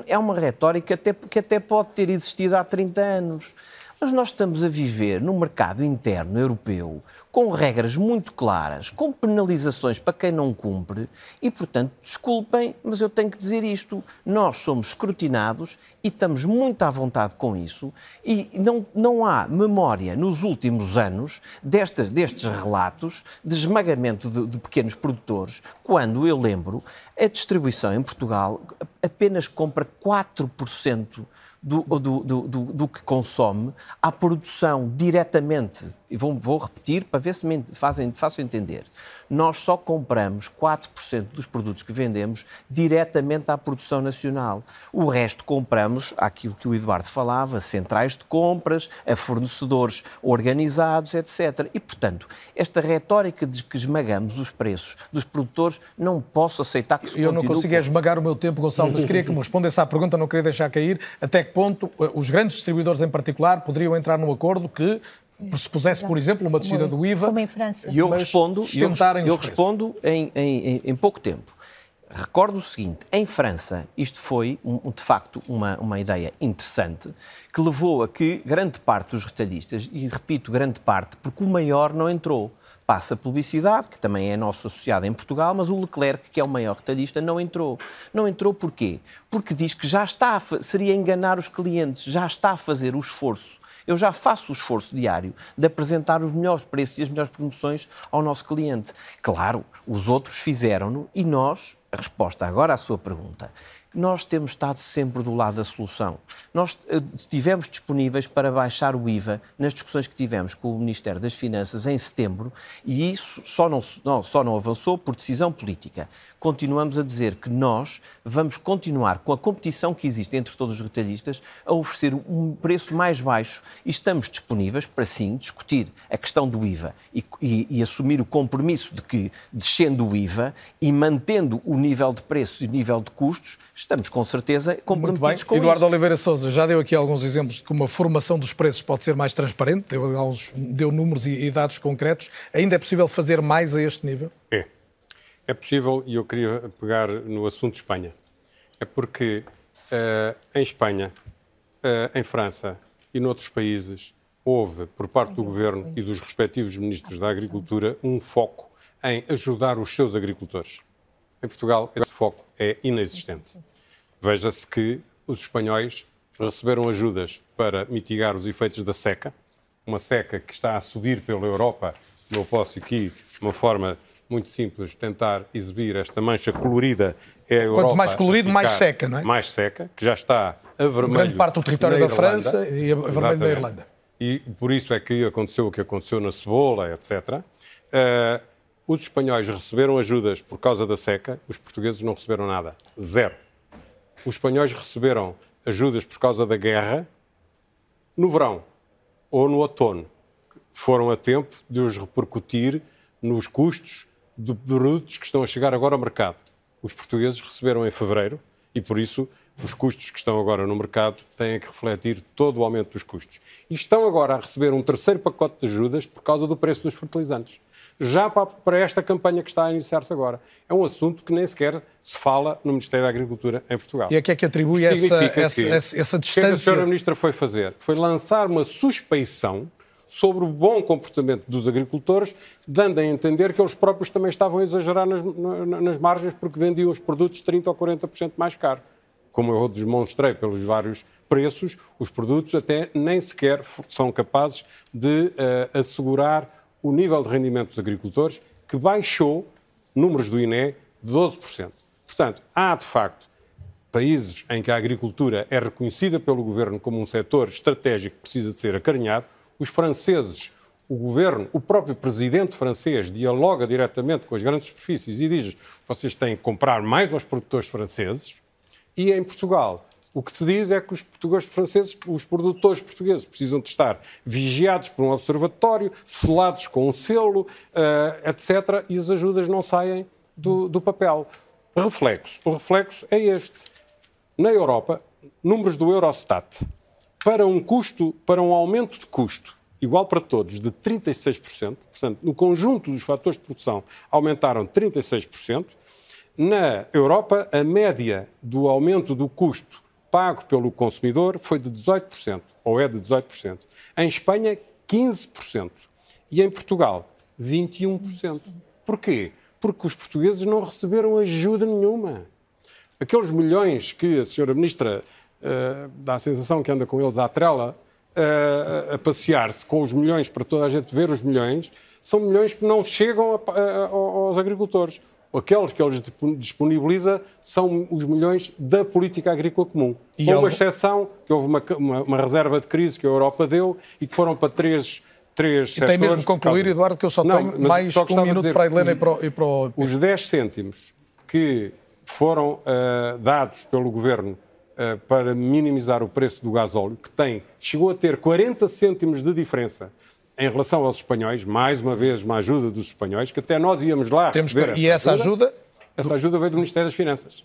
é uma retórica até, que até pode ter existido há 30 anos. Mas nós estamos a viver num mercado interno europeu com regras muito claras, com penalizações para quem não cumpre e, portanto, desculpem, mas eu tenho que dizer isto: nós somos escrutinados e estamos muito à vontade com isso. E não, não há memória nos últimos anos destas, destes relatos de esmagamento de, de pequenos produtores, quando eu lembro a distribuição em Portugal apenas compra 4% do, do, do, do, que consome à produção diretamente. E vou, vou repetir para ver se me fazem, faço entender nós só compramos 4% dos produtos que vendemos diretamente à produção nacional. O resto compramos aquilo que o Eduardo falava, centrais de compras, a fornecedores organizados, etc. E, portanto, esta retórica de que esmagamos os preços dos produtores, não posso aceitar que se Eu não consigo esmagar o meu tempo, Gonçalo, mas queria que me respondesse à pergunta, não queria deixar cair, até que ponto eh, os grandes distribuidores em particular poderiam entrar num acordo que pressupusesse, por exemplo, uma descida do IVA. Como em França. E eu respondo, eu, eu respondo em, em, em, pouco tempo. Recordo o seguinte: em França, isto foi, um, de facto, uma, uma ideia interessante que levou a que grande parte dos retalhistas, e repito, grande parte, porque o maior não entrou. Passa publicidade, que também é nosso associado em Portugal, mas o Leclerc, que é o maior retalhista, não entrou. Não entrou porquê? Porque diz que já está, a, seria enganar os clientes, já está a fazer o esforço eu já faço o esforço diário de apresentar os melhores preços e as melhores promoções ao nosso cliente. Claro, os outros fizeram-no e nós, a resposta agora à sua pergunta, nós temos estado sempre do lado da solução. Nós eh, estivemos disponíveis para baixar o IVA nas discussões que tivemos com o Ministério das Finanças em setembro e isso só não, não, só não avançou por decisão política continuamos a dizer que nós vamos continuar com a competição que existe entre todos os retalhistas a oferecer um preço mais baixo e estamos disponíveis para sim discutir a questão do IVA e, e, e assumir o compromisso de que, descendo o IVA e mantendo o nível de preços e o nível de custos, estamos com certeza comprometidos Muito bem. com Eduardo isso. Oliveira Souza já deu aqui alguns exemplos de como a formação dos preços pode ser mais transparente, deu, deu números e, e dados concretos. Ainda é possível fazer mais a este nível? É. É possível, e eu queria pegar no assunto de Espanha. É porque uh, em Espanha, uh, em França e noutros países, houve, por parte do governo e dos respectivos ministros da Agricultura, um foco em ajudar os seus agricultores. Em Portugal, esse foco é inexistente. Veja-se que os espanhóis receberam ajudas para mitigar os efeitos da seca, uma seca que está a subir pela Europa. Não posso aqui, de uma forma muito simples, tentar exibir esta mancha colorida é Quanto mais colorido, mais seca, não é? Mais seca, que já está a vermelho. Grande parte do território da Irlanda, França e a vermelho Exatamente. da Irlanda. E por isso é que aconteceu o que aconteceu na cebola, etc. Uh, eh, os espanhóis receberam ajudas por causa da seca, os portugueses não receberam nada. Zero. Os espanhóis receberam ajudas por causa da guerra no verão ou no outono. Foram a tempo de os repercutir nos custos de produtos que estão a chegar agora ao mercado. Os portugueses receberam em fevereiro e, por isso, os custos que estão agora no mercado têm que refletir todo o aumento dos custos. E estão agora a receber um terceiro pacote de ajudas por causa do preço dos fertilizantes. Já para esta campanha que está a iniciar-se agora. É um assunto que nem sequer se fala no Ministério da Agricultura em Portugal. E a que é que atribui essa, essa, essa, essa distância? O que, é que a Sra. Ministra foi fazer? Foi lançar uma suspeição sobre o bom comportamento dos agricultores, dando a entender que eles próprios também estavam a exagerar nas, nas margens porque vendiam os produtos 30% ou 40% mais caro. Como eu demonstrei pelos vários preços, os produtos até nem sequer são capazes de uh, assegurar o nível de rendimento dos agricultores, que baixou, números do INE, 12%. Portanto, há de facto países em que a agricultura é reconhecida pelo governo como um setor estratégico que precisa de ser acarinhado, os franceses, o governo, o próprio presidente francês dialoga diretamente com as grandes superfícies e diz vocês têm que comprar mais aos produtores franceses. E em Portugal, o que se diz é que os portugueses franceses, os produtores portugueses precisam de estar vigiados por um observatório, selados com um selo, uh, eh, etc. E as ajudas não saem do, do papel. Reflexo. O reflexo é este. Na Europa, números do Eurostat para um custo, para um aumento de custo igual para todos de 36%, portanto, no conjunto dos fatores de produção aumentaram 36%. Na Europa, a média do aumento do custo pago pelo consumidor foi de 18%, ou é de 18%. Em Espanha, 15%. E em Portugal, 21%. Porquê? Porque os portugueses não receberam ajuda nenhuma. Aqueles milhões que a senhora Ministra uh, dá a sensação que anda com eles à trela, uh, a passear-se com os milhões para toda a gente ver os milhões, são milhões que não chegam a, a, aos agricultores. Aqueles que eles disponibiliza são os milhões da política agrícola comum. E com uma exceção, que houve uma, uma, uma, reserva de crise que a Europa deu e que foram para três, três e tem mesmo de concluir, Eduardo, que eu só não, tenho mais só um minuto dizer, para a Helena e para, o, e para o... Os 10 cêntimos que foram uh, dados pelo Governo uh, para minimizar o preço do gasóleo, que tem, chegou a ter 40 cêntimos de diferença em relação aos espanhóis, mais uma vez uma ajuda dos espanhóis, que até nós íamos lá Temos. E essa ajuda? ajuda? Essa ajuda veio do Ministério das Finanças.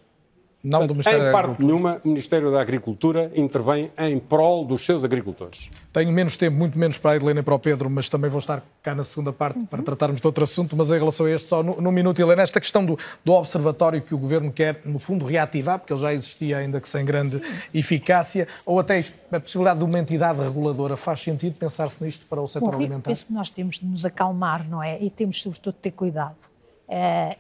Não do Ministério em da parte nenhuma, o Ministério da Agricultura intervém em prol dos seus agricultores. Tenho menos tempo, muito menos para a Helena e para o Pedro, mas também vou estar cá na segunda parte para tratarmos de outro assunto, mas em relação a este só no, no minuto, Helena, esta questão do, do observatório que o Governo quer, no fundo, reativar, porque ele já existia ainda que sem grande Sim. eficácia, ou até a possibilidade de uma entidade reguladora, faz sentido pensar-se nisto para o setor Bom, alimentar? Penso que nós temos de nos acalmar, não é? E temos, sobretudo, de ter cuidado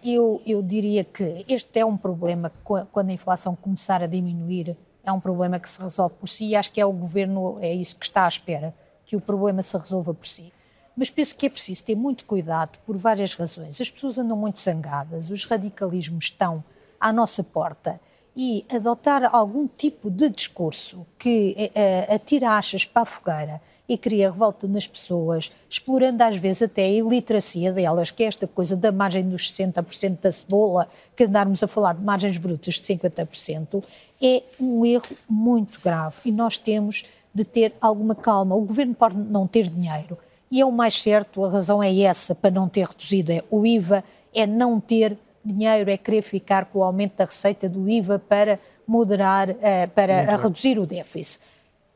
eu, eu diria que este é um problema que, quando a inflação começar a diminuir, é um problema que se resolve por si e acho que é o governo, é isso que está à espera, que o problema se resolva por si. Mas penso que é preciso ter muito cuidado por várias razões. As pessoas andam muito zangadas, os radicalismos estão à nossa porta e adotar algum tipo de discurso que uh, atira achas para a fogueira e cria revolta nas pessoas, explorando às vezes até a iliteracia delas, que é esta coisa da margem dos 60% da cebola, que andarmos a falar de margens brutas de 50%, é um erro muito grave e nós temos de ter alguma calma. O governo pode não ter dinheiro e é o mais certo, a razão é essa para não ter reduzido o IVA, é não ter dinheiro é querer ficar com o aumento da receita do IVA para moderar, uh, para reduzir o déficit.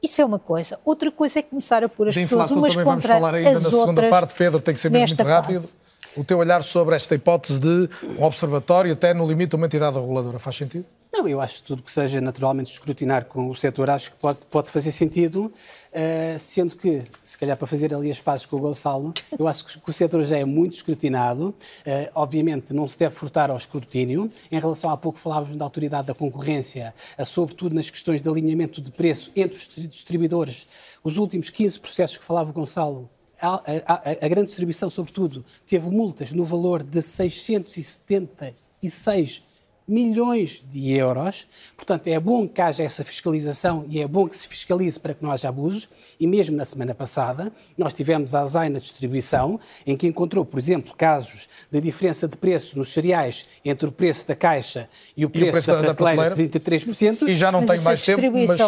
Isso é uma coisa. Outra coisa é começar a pôr as pessoas umas também contra vamos falar ainda na segunda parte, Pedro, tem que ser mesmo muito rápido. Fase. O teu olhar sobre esta hipótese de um observatório, até no limite uma entidade reguladora, faz sentido? Não, eu acho que tudo que seja naturalmente escrutinar com o setor, acho que pode, pode fazer sentido, uh, sendo que, se calhar para fazer ali as pazes com o Gonçalo, eu acho que o setor já é muito escrutinado, uh, obviamente não se deve furtar ao escrutínio. Em relação a pouco falávamos da autoridade da concorrência, uh, sobretudo nas questões de alinhamento de preço entre os distribuidores, os últimos 15 processos que falava o Gonçalo a, a, a, grande distribuição, sobretudo, teve multas no valor de 676 milhões de euros. Portanto, é bom que haja essa fiscalização e é bom que se fiscalize para que não haja abusos. E mesmo na semana passada, nós tivemos a ASAI na distribuição, em que encontrou, por exemplo, casos de diferença de preço nos cereais entre o preço da caixa e o preço, e o preço da, da, prateleira, da de 33%. E já não Mas tenho mais tempo, mas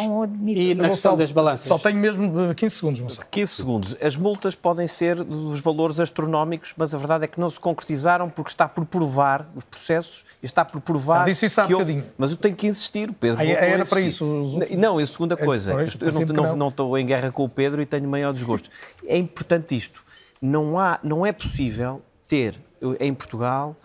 E na questão das balanças. só tenho mesmo 15 segundos, Gonçalo. 15 segundos. As multas podem ser dos valores astronómicos, mas a verdade é que não se concretizaram porque está por provar os processos e está por provar. Ah, disse isso há que houve- bocadinho. Mas eu tenho que insistir. O Pedro Ah, voltou a era para isso, os últimos- Não, a segunda coisa, pois, eu não, não, não. não estou em guerra com o Pedro e tenho maior desgosto. É importante isto. Não, há, não é possível ter em Portugal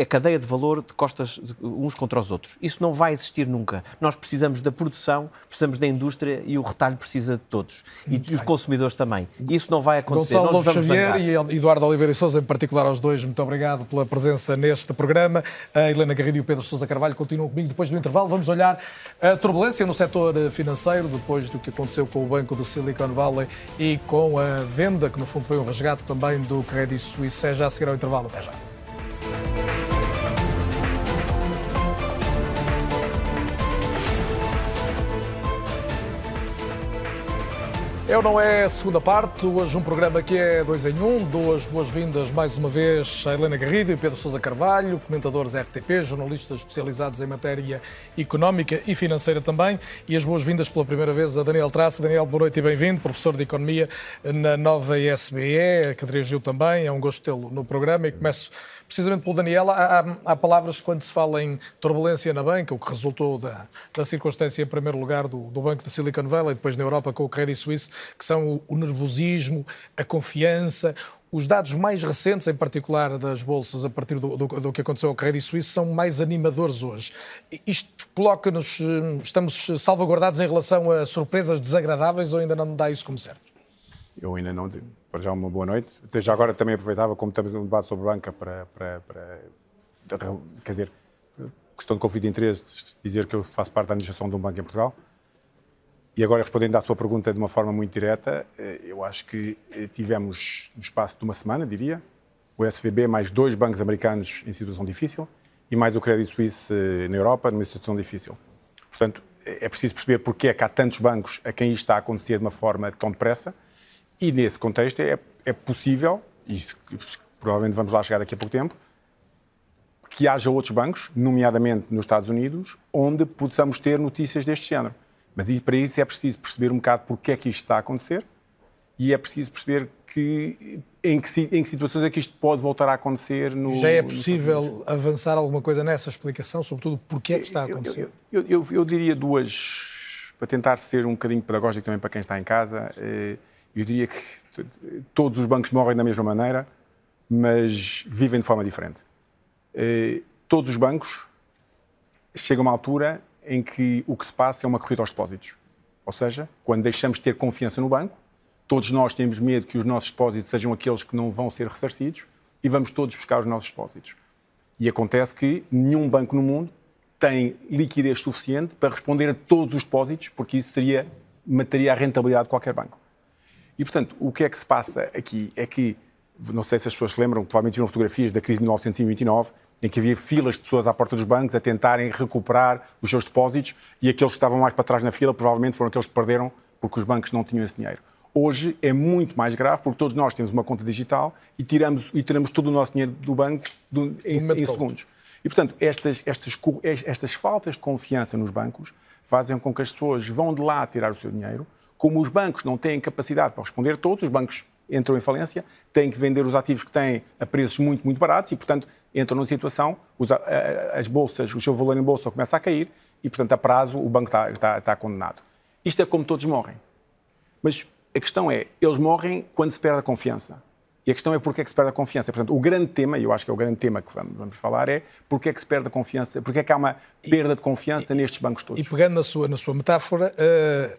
a cadeia de valor de costas uns contra os outros. Isso não vai existir nunca. Nós precisamos da produção, precisamos da indústria e o retalho precisa de todos. E os consumidores também. Isso não vai acontecer. Gonçalo Lobo Xavier zangar. e Eduardo Oliveira e Souza, em particular aos dois, muito obrigado pela presença neste programa. A Helena Garrido e o Pedro Sousa Carvalho continuam comigo depois do intervalo. Vamos olhar a turbulência no setor eh, financeiro, depois do que aconteceu com o Banco de Silicon Valley e com a venda, que no fundo foi um resgate também do Credit Suisse. É já a seguir ao intervalo. Até já. Eu não é a segunda parte, hoje um programa que é dois em um, duas boas-vindas mais uma vez a Helena Garrido e Pedro Sousa Carvalho, comentadores RTP, jornalistas especializados em matéria económica e financeira também, e as boas-vindas pela primeira vez a Daniel Traça. Daniel, boa noite e bem-vindo, professor de Economia na nova ISBE, que dirigiu também, é um gosto tê-lo no programa. E começo precisamente pelo Daniel, há, há- há palavras quando se fala em turbulência na banca, o que resultou da, da circunstância, em primeiro lugar, do, do Banco de Silicon Valley, depois na Europa com o Credit Suisse, que são o, o nervosismo, a confiança. Os dados mais recentes, em particular das bolsas, a partir do, do- do que aconteceu ao Credit Suisse, são mais animadores hoje. Isto coloca-nos, eh, estamos salvaguardados em relação a surpresas desagradáveis ou ainda não dá isso como certo? Eu ainda não. Para já, uma boa noite. Até já agora também aproveitava, como estamos num debate sobre banca, para. para, para quer dizer, questão de conflito de interesses, dizer que eu faço parte da administração de um banco em Portugal. E agora, respondendo à sua pergunta de uma forma muito direta, eh, eu acho que eh, tivemos, no espaço de uma semana, diria, o SVB mais dois bancos americanos em situação difícil e mais o Credit Suisse eh, na Europa numa situação difícil. Portanto, é é preciso perceber porque é que há tantos bancos a quem isto está a acontecer de uma forma tão depressa e nesse contexto é, é possível, e provavelmente vamos lá chegar daqui a pouco tempo, que haja outros bancos, nomeadamente nos Estados Unidos, onde possamos ter notícias deste género. Mas para isso é preciso perceber um bocado porque é que isto está a acontecer e é preciso perceber que, em, que, em que situações é que isto pode voltar a acontecer no. Já é possível avançar alguma coisa nessa explicação, sobretudo porque é que está a acontecer? Eu, eu- eu- eu diria duas, para tentar ser um bocadinho pedagógico também para quem está em casa. eh, Eu diria que todos os bancos morrem da mesma maneira, mas vivem de forma diferente. Eh, Todos os bancos chegam a uma altura em que o que se passa é uma corrida aos depósitos. Ou seja, quando deixamos de ter confiança no banco, todos nós temos medo que os nossos depósitos sejam aqueles que não vão ser ressarcidos e vamos todos buscar os nossos depósitos. E acontece que nenhum banco no mundo tem liquidez suficiente para responder a todos os depósitos, porque isso seria, mataria a rentabilidade de qualquer banco. E, portanto, o que é que se passa aqui é que, não sei se as pessoas se lembram, provavelmente viram fotografias da crise de 1929, em que havia filas de pessoas à porta dos bancos a tentarem recuperar os seus depósitos e aqueles que estavam mais para trás na fila provavelmente foram aqueles que perderam porque os bancos não tinham esse dinheiro. Hoje é muito mais grave porque todos nós temos uma conta digital e tiramos, e tiramos todo o nosso dinheiro do banco do- em, momento em segundos. E, portanto, estas, estas, estas faltas de confiança nos bancos fazem com que as pessoas vão de lá tirar o seu dinheiro. Como os bancos não têm capacidade para responder todos, os bancos entram em falência, têm que vender os ativos que têm a preços muito, muito baratos e, portanto, entram numa situação, as bolsas, o seu valor em bolsa começa a cair e, portanto, a prazo o banco está, está, está condenado. Isto é como todos morrem. Mas a questão é, eles morrem quando se perde a confiança. E a questão é porque é que se perde a confiança. Portanto, o grande tema, e eu acho que é o grande tema que vamos, falar, é porque é que se perde a confiança, porque é que há uma perda de confiança nestes bancos todos. E pegando na sua, na sua metáfora, eh,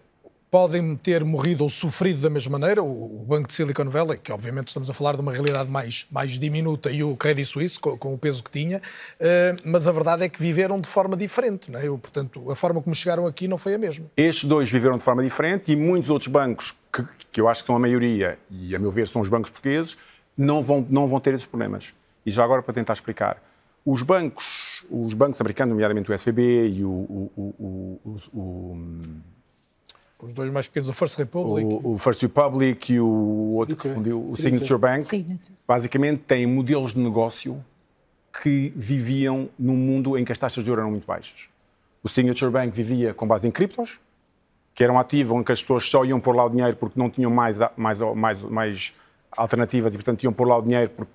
podem ter morrido ou sofrido da mesma maneira o, o Banco de Silicon Valley, que obviamente estamos a falar de uma realidade mais, mais diminuta, e o Credit Suisse, com, com o peso que tinha, eh, mas a verdade é que viveram de forma diferente. Não é? Eu, portanto, a forma como chegaram aqui não foi a mesma. Estes dois viveram de forma diferente e muitos outros bancos, que, que eu acho que são a maioria, e a meu ver são os bancos portugueses, não vão, não vão ter esses problemas. E já agora para tentar explicar. os bancos, os bancos americanos, nomeadamente o SVB e o, o, o, os dois mais pequenos, o First Republic. O, First Republic e o outro que fundiu, o Signature Bank, Signature. basicamente têm modelos de negócio que viviam num mundo em que as taxas de juros eram muito baixas. O Signature Bank vivia com base em criptos, que era um ativo onde as pessoas só iam pôr lá o dinheiro porque não tinham mais, mais, mais, mais alternativas e, portanto, iam pôr lá o dinheiro porque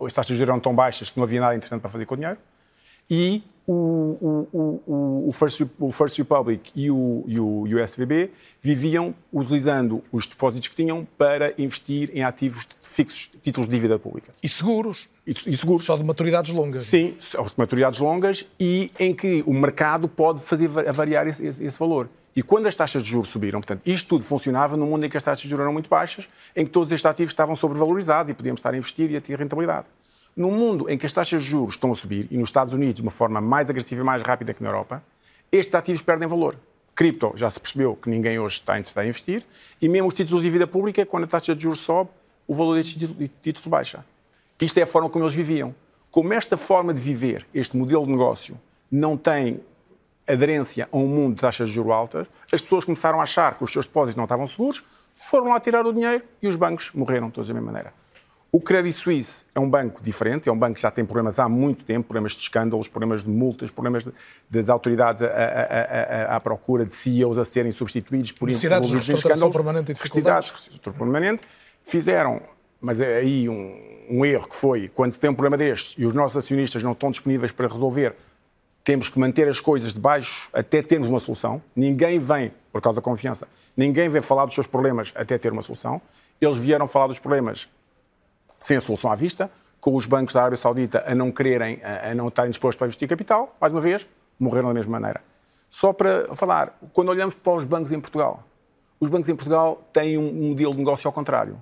as taxas de juros eram tão baixas que não havia nada interessante para fazer com o dinheiro. E o, o, o, o, First, o First Republic e o, e o, e o SVB viviam utilizando os depósitos que tinham para investir em ativos fixos, títulos de dívida pública. E seguros. E, e seguros. Só de maturidades longas. Sim, só de maturidades longas e em que o mercado pode fazer variar esse, esse, esse valor. E quando as taxas de juros subiram, portanto, isto tudo funcionava num mundo em que as taxas de juros eram muito baixas, em que todos estes ativos estavam sobrevalorizados e podíamos estar a investir e a ter rentabilidade. No mundo em que as taxas de juros estão a subir, e nos Estados Unidos de uma forma mais agressiva e mais rápida que na Europa, estes ativos perdem valor. Cripto, já se percebeu que ninguém hoje está interessado em investir, e mesmo os títulos de dívida pública, quando a taxa de juros sobe, o valor destes títulos baixa. Isto é a forma como eles viviam. Como esta forma de viver, este modelo de negócio, não tem aderência a um mundo de taxas de juros altas, as pessoas começaram a achar que os seus depósitos não estavam seguros, foram lá tirar o dinheiro e os bancos morreram todos da mesma maneira. O Credit Suisse é um banco diferente, é um banco que já tem problemas há muito tempo, problemas de escândalos, problemas de multas, problemas de, das autoridades a, a, a, à procura de CEOs a serem substituídos por necessidades de escândalos, permanente e dificuldades. Necessidades permanente. Fizeram, mas é aí um, um erro que foi, quando se tem um problema destes e os nossos acionistas não estão disponíveis para resolver, temos que manter as coisas debaixo até termos uma solução. Ninguém vem, por causa da confiança, ninguém vem falar dos seus problemas até ter uma solução. Eles vieram falar dos problemas sem a solução à vista, com os bancos da Arábia Saudita a não quererem, a não estarem dispostos para investir capital, mais uma vez, morreram da mesma maneira. Só para falar, quando olhamos para os bancos em Portugal, os bancos em Portugal têm um modelo de negócio ao contrário.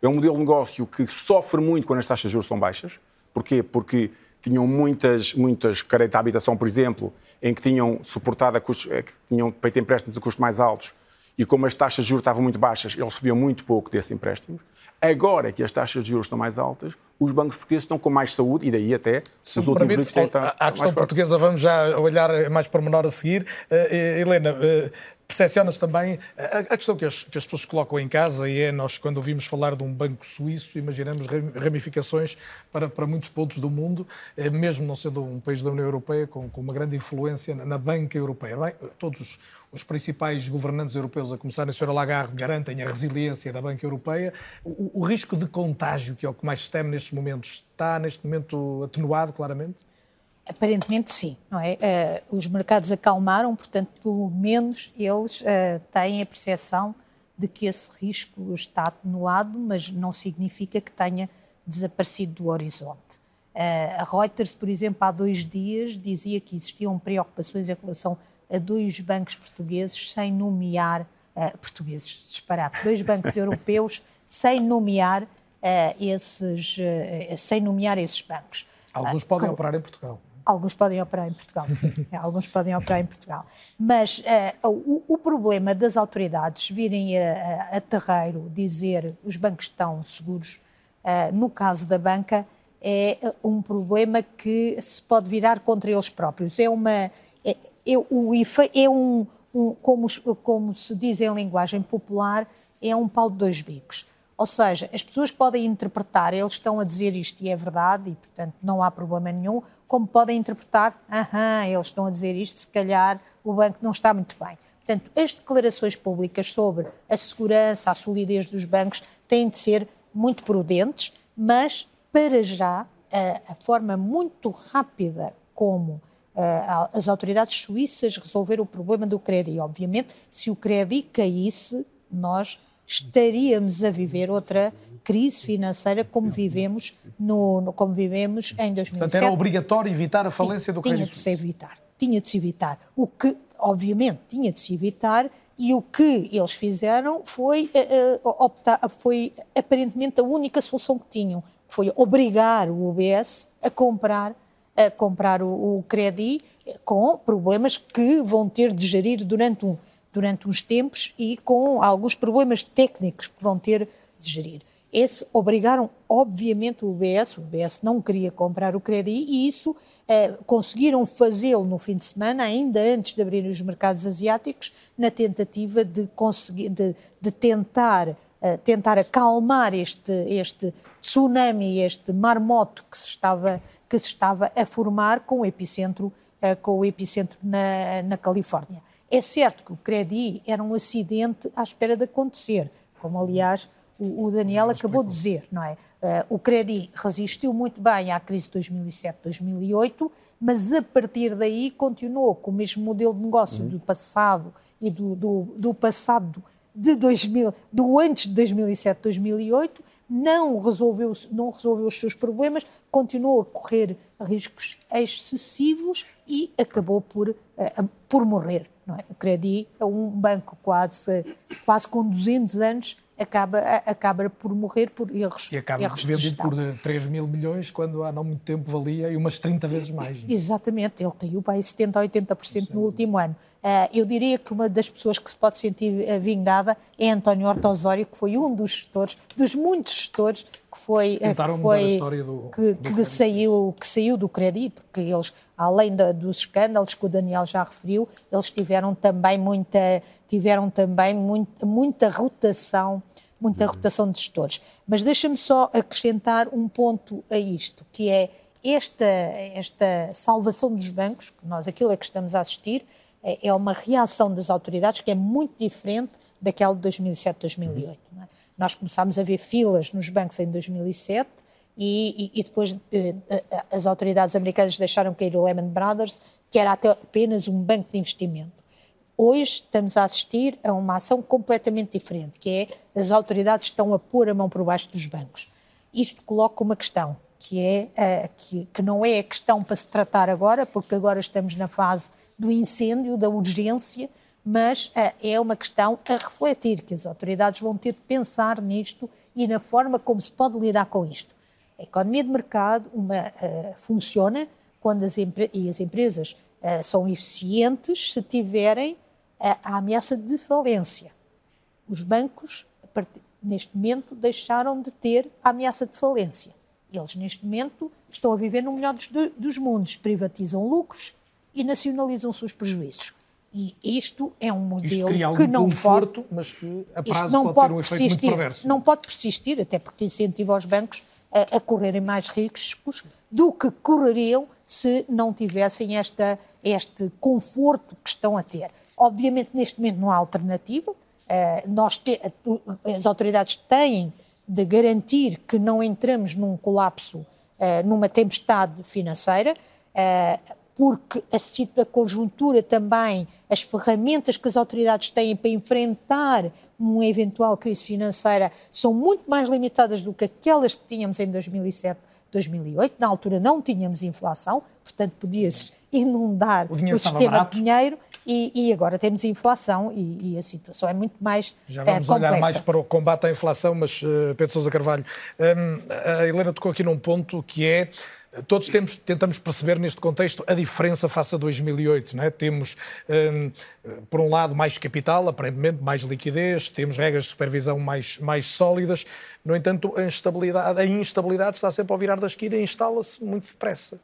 É um modelo de negócio que sofre muito quando as taxas de juros são baixas. Porquê? Porque tinham muitas, muitas créditos à habitação, por exemplo, em que tinham suportado a custos, eh, que tinham feito empréstimos de custos mais altos e como as taxas de juros estavam muito baixas, eles recebiam muito pouco desses empréstimos. Agora que as taxas de juros estão mais altas, os bancos portugueses estão com mais saúde e daí até Se os últimos permite, estão a, a questão portuguesa vamos já olhar mais para menor a seguir. Uh, Helena, uh, Percepcionas também a, questão que as, que as, pessoas colocam em casa e é nós, quando ouvimos falar de um banco suíço, imaginamos ramificações para, para muitos pontos do mundo, mesmo não sendo um país da União Europeia, com, com uma grande influência na banca europeia. Bem, todos os, os principais governantes europeus, a começar a Sra. Lagarde, garantem a resiliência da banca europeia. O, o risco de contágio, que é o que mais se teme nestes momentos, está neste momento atenuado, claramente? Aparentemente sim, não é? Uh, os mercados acalmaram, portanto, pelo menos eles uh, têm a percepção de que esse risco está atenuado, mas não significa que tenha desaparecido do horizonte. Uh, a Reuters, por exemplo, há dois dias dizia que existiam preocupações em relação a dois bancos portugueses sem nomear portugueses, disparate, dois bancos europeus sem nomear esses, sem nomear esses bancos. Alguns podem operar em Portugal. Alguns podem operar em Portugal, sim. Alguns podem operar em Portugal. Mas uh, o, o, problema das autoridades virem a, a, a, terreiro dizer os bancos estão seguros, uh, no caso da banca, é um problema que se pode virar contra eles próprios. É uma. É, é, o IFA é um, um como, como se diz em linguagem popular, é um pau de dois bicos. Ou seja, as pessoas podem interpretar, eles estão a dizer isto e é verdade, e portanto não há problema nenhum, como podem interpretar, aham, eles estão a dizer isto, se calhar o banco não está muito bem. Portanto, as declarações públicas sobre a segurança, a solidez dos bancos têm de ser muito prudentes, mas para já a, a forma muito rápida como as autoridades suíças resolveram o problema do crédito. Obviamente, se o crédito caísse, nós estaríamos a viver outra crise financeira como vivemos, no, no como vivemos em 2007. Portanto, era obrigatório evitar a falência do crédito Tinha de se evitar, tinha de se evitar. O que, obviamente, tinha de se evitar e o que eles fizeram foi, uh, optar, foi aparentemente a única solução que tinham, foi obrigar o UBS a comprar a comprar o, o crédito com problemas que vão ter de gerir durante um durante uns tempos e com alguns problemas técnicos que vão ter de gerir. esse obrigaram, obviamente, o UBS, o UBS não queria comprar o crédito e isso eh, conseguiram fazê-lo no fim de semana, ainda antes de abrir os mercados asiáticos, na tentativa de conseguir, de, de tentar, tentar acalmar este, este tsunami, este marmoto que se estava, que se estava a formar com o epicentro, eh, com o epicentro na, na Califórnia. É certo que o crédito era um acidente à espera de acontecer, como aliás o, o Daniel acabou de dizer, não é? Uh, o Credit resistiu muito bem à crise de 2007-2008, mas a partir daí continuou com o mesmo modelo de negócio uhum. do passado e do, do, do passado de 2000, do antes de 2007-2008, não resolveu, não resolveu os seus problemas, continuou a correr riscos excessivos e acabou por, uh, por morrer. É? O Credit é um banco quase, quase com 200 anos acaba, acaba por morrer por erros. E acaba erros vendido por 3 mil milhões, quando há não muito tempo valia e umas 30 vezes mais. Exatamente, ele caiu para 70% a 80% no último ano. Uh, eu diria que uma das pessoas que se pode sentir uh, vingada é António Horta Osório, que foi um dos gestores, dos muitos gestores que foi, eh, Tentaram que, foi, do, que, do que saiu, que saiu do crédito, porque eles, além da, dos escândalos que o Daniel já referiu, eles tiveram também muita, tiveram também muito, muita rotação muita uhum. rotação de gestores. Mas deixa-me só acrescentar um ponto a isto, que é esta, esta salvação dos bancos, que nós aquilo é que estamos a assistir, é, é uma reação das autoridades que é muito diferente daquela de 2007-2008. Uhum. É? Nós começámos a ver filas nos bancos em 2007 e, e, e depois eh, as autoridades americanas deixaram cair o Lehman Brothers, que era até apenas um banco de investimento. Hoje estamos a assistir a uma ação completamente diferente, que é as autoridades estão a pôr a mão por baixo dos bancos. Isto coloca uma questão, que, é, uh, que, que não é a questão para se tratar agora, porque agora estamos na fase do incêndio, da urgência, mas uh, é uma questão a refletir, que as autoridades vão ter de pensar nisto e na forma como se pode lidar com isto. A economia de mercado uma, uh, funciona quando as, e as empresas são eficientes se tiverem a ameaça de falência. Os bancos, neste momento, deixaram de ter a ameaça de falência. Eles, neste momento, estão a viver no melhor dos, dos mundos, privatizam lucros e nacionalizam os prejuízos. E isto é um modelo que não conforto, pode, mas que a prazo não pode, pode um perverso. Não pode persistir, até porque incentiva os bancos a, a, correrem mais riscos do que correriam se não tivessem esta, este conforto que estão a ter. Obviamente, neste momento não há alternativa. Uh, nós te, as autoridades têm de garantir que não entramos num colapso, uh, numa tempestade financeira. Uh, porque a, conjuntura também, as ferramentas que as autoridades têm para enfrentar uma eventual crise financeira são muito mais limitadas do que aquelas que tínhamos em 2007, 2008. Na altura não tínhamos inflação, portanto podias inundar o, o sistema barato. de dinheiro e, e, agora temos inflação e, e, a situação é muito mais Já vamos é, olhar mais para o combate à inflação, mas uh, Pedro Sousa Carvalho, um, a Helena tocou aqui num ponto que é Todos temos, tentamos perceber neste contexto a diferença face a 2008. Não é? Temos, um, por um lado, mais capital, aparentemente, mais liquidez, temos regras de supervisão mais, mais sólidas. No entanto, a instabilidade, a instabilidade está sempre ao virar da esquina e instala-se muito depressa.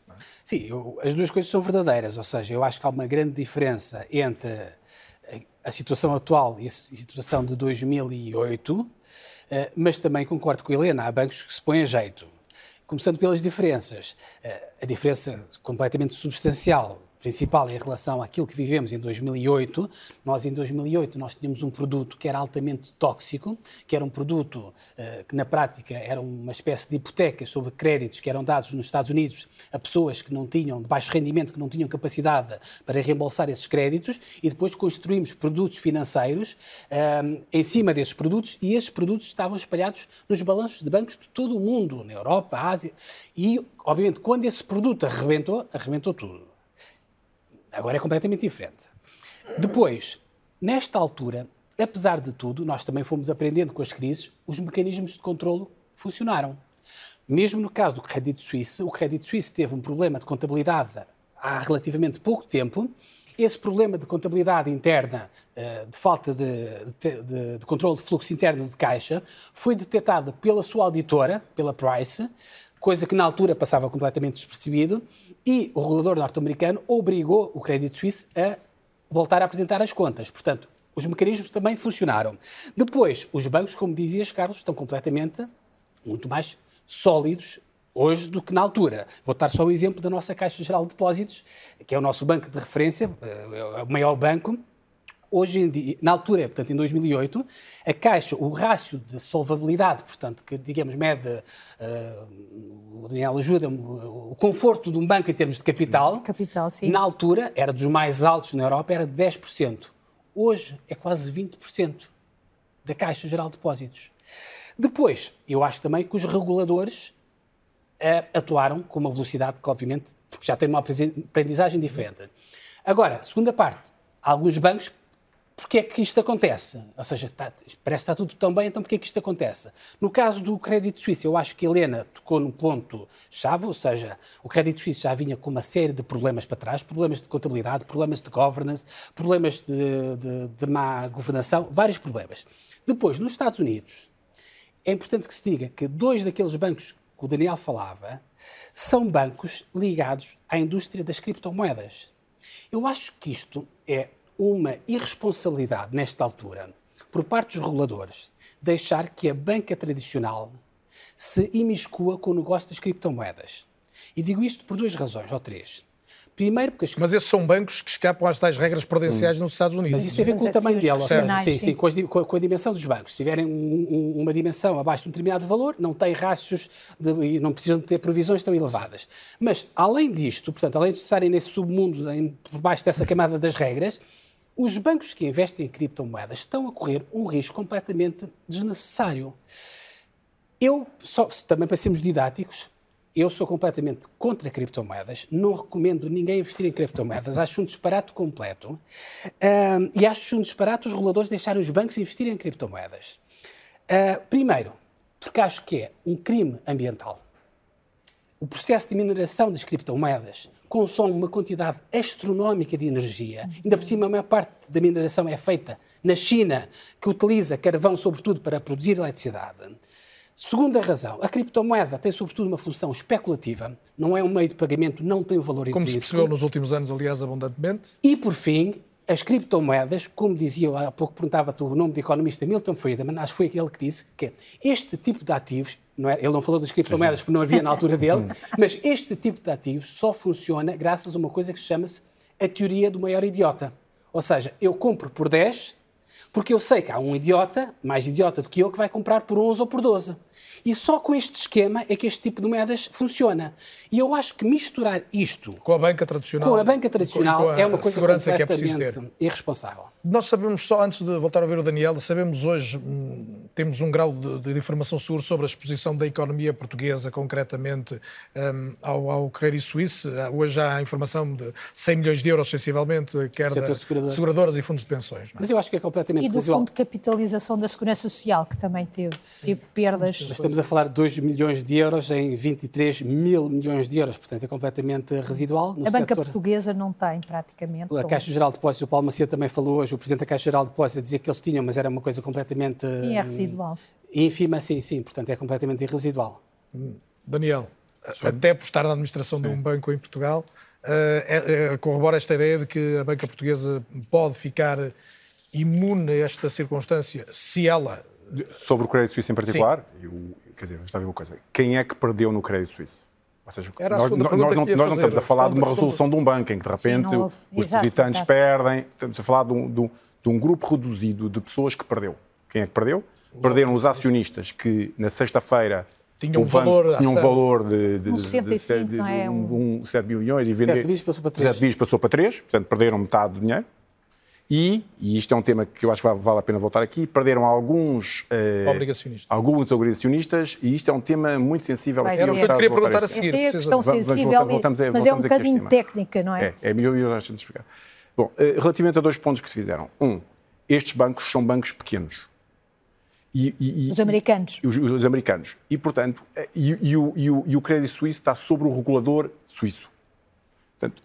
Sim, eu, as duas coisas são verdadeiras. Ou seja, eu acho que há uma grande diferença entre a situação atual e a situação de 2008, eh, mas também concordo com a Helena, há bancos que se põem a jeito. Começando pelas diferenças. Eh, a diferença completamente substancial principal em relação àquilo que vivemos em 2008. Nós, em 2008, nós tínhamos um produto que era altamente tóxico, que era um produto uh, que, na prática, era uma espécie de hipoteca sobre créditos que eram dados nos Estados Unidos a pessoas que não tinham, de baixo rendimento, que não tinham capacidade para reembolsar esses créditos, e depois construímos produtos financeiros uh, em cima desses produtos, e esses produtos estavam espalhados nos balanços de bancos de todo o mundo, na Europa, Ásia, e, obviamente, quando esse produto arrebentou, arrebentou tudo. Agora é completamente diferente. Depois, nesta altura, apesar de tudo, nós também fomos aprendendo com as crises, os mecanismos de controlo funcionaram. Mesmo no caso do Credit Suisse, o Credit Suisse teve um problema de contabilidade há relativamente pouco tempo esse problema de contabilidade interna, eh, de falta de, de, de, de controle de fluxo interno de caixa, foi detectado pela sua auditora, pela Price, coisa que na altura passava completamente despercebido, e o regulador norte-americano obrigou o Credit Suisse a voltar a apresentar as contas. Portanto, os mecanismos também funcionaram. Depois, os bancos, como dizias, Carlos, estão completamente muito mais sólidos hoje do que na altura. Vou dar só o exemplo da nossa Caixa Geral de Depósitos, que é o nosso banco de referência, é o maior banco. Hoje em dia, na altura, portanto, em 2008, a Caixa, o rácio de solvabilidade, portanto, que, digamos, mede, uh, o Daniel ajuda-me, o conforto de um banco em termos de capital, capital sim. na altura, era dos mais altos na Europa, era de 10%. Hoje é quase 20% da Caixa Geral de Depósitos. Depois, eu acho também que os reguladores uh, atuaram com uma velocidade que, obviamente, porque já têm uma aprendizagem diferente. Agora, segunda parte, alguns bancos, porque é que isto acontece? Ou seja, está, parece que está tudo tão bem, então porquê é que isto acontece? No caso do Crédito Suíço, eu acho que Helena tocou num ponto-chave, ou seja, o Crédito Suíço já vinha com uma série de problemas para trás, problemas de contabilidade, problemas de governance, problemas de, de, de má governação, vários problemas. Depois, nos Estados Unidos, é importante que se diga que dois daqueles bancos que o Daniel falava são bancos ligados à indústria das criptomoedas. Eu acho que isto é uma irresponsabilidade nesta altura, por parte dos reguladores, deixar que a banca tradicional se imiscua com o negócio das criptomoedas. E digo isto por duas razões, ou três. Primeiro, porque as... Mas esses são bancos que escapam às tais regras prudenciais hum. nos Estados Unidos. Mas isso tem a ver com o tamanho delas. Sim, sim, com, com, a dimensão dos bancos. Se tiverem um, um, uma dimensão abaixo de um determinado valor, não têm rastros e não precisam ter provisões tão elevadas. Mas, além disto, portanto, além de estarem nesse submundo, em, por baixo dessa camada das regras, os bancos que investem em criptomoedas estão a correr um risco completamente desnecessário. Eu, só, também para sermos didáticos, eu sou completamente contra criptomoedas, não recomendo ninguém investir em criptomoedas, acho um disparate completo e acho um disparate os reguladores deixarem os bancos investirem em criptomoedas. Uh, primeiro, porque acho que é um crime ambiental. O processo de mineração das criptomoedas consome uma quantidade astronómica de energia. Ainda por cima, a maior parte da mineração é feita na China, que utiliza carvão, sobretudo, para produzir eletricidade. Segunda razão, a criptomoeda tem sobretudo uma função especulativa, não é um meio de pagamento, não tem o um valor Como intrínseco. Como se percebeu nos últimos anos, aliás, abundantemente. E, por fim, as criptomoedas, como dizia, há pouco perguntava-te o nome do economista Milton Friedman, acho que foi ele que disse que este tipo de ativos, não é, ele não falou das criptomoedas porque não havia na altura dele, mas este tipo de ativos só funciona graças a uma coisa que chama-se a teoria do maior idiota. Ou seja, eu compro por 10 porque eu sei que há um idiota, mais idiota do que eu, que vai comprar por 11 ou por 12. E só com este esquema é que este tipo de moedas funciona. E eu acho que misturar isto com a banca tradicional, com a banca tradicional a é uma coisa segurança que é preciso ter. irresponsável. Nós sabemos só antes de voltar a ver o Daniel, sabemos hoje hum, temos um grau de, de, informação seguro sobre a exposição da economia portuguesa concretamente um, ao, ao Credit Suisse. Hoje há a informação de 100 milhões de euros sensivelmente, quer de seguradoras e fundos de pensões. É? Mas eu acho que é completamente E do fundo de capitalização da segurança social que também teve, teve perdas estamos a falar de 2 milhões de euros em 23 mil milhões de euros, portanto é completamente residual. a banca setor. portuguesa não tem praticamente. A Caixa Geral de Depósitos, o Paulo Macia também falou hoje, o Presidente da Caixa Geral de Depósitos dizia que eles tinham, mas era uma coisa completamente... Sim, é residual. Ínfima, sim, sim, portanto é completamente irresidual. Daniel, até por estar na administração de um banco em Portugal, uh, é, corrobora esta ideia de que a banca portuguesa pode ficar imune a esta circunstância se ela Sobre o crédito suíço em particular, eu, quer dizer, vamos ver uma coisa. Quem é que perdeu no crédito suíço? Ou seja, nós, nós, nós, não, nós não estamos a falar de uma resolução de um banco em que de repente Sim, os debitantes perdem. Estamos a falar de um, de, um, de um, grupo reduzido de pessoas que perdeu. Quem é que perdeu? Os Perderam os acionistas que na sexta-feira tinham um valor, tinha um valor de, de, um 65, de, de, de é? um, um, 7 milhões e vender 7 bis passou para 3. 7 bis passou para 3, portanto perderam metade do dinheiro. E, e isto é um tema que eu acho que vale a pena voltar aqui, perderam alguns eh, obrigacionistas. alguns obrigacionistas e isto é um tema muito sensível. Era o que eu queria perguntar a seguir. Essa é a questão sensível, voltamos, mas é um bocadinho técnica, não é? É, é melhor eu já explicar. Bom, eh, relativamente a dois pontos que se fizeram. Um, estes bancos são bancos pequenos. E, e, os americanos. Os, os, americanos. E, portanto, eh, e, e, o, e, o, e o Credit Suisse está sobre o regulador suíço. Portanto,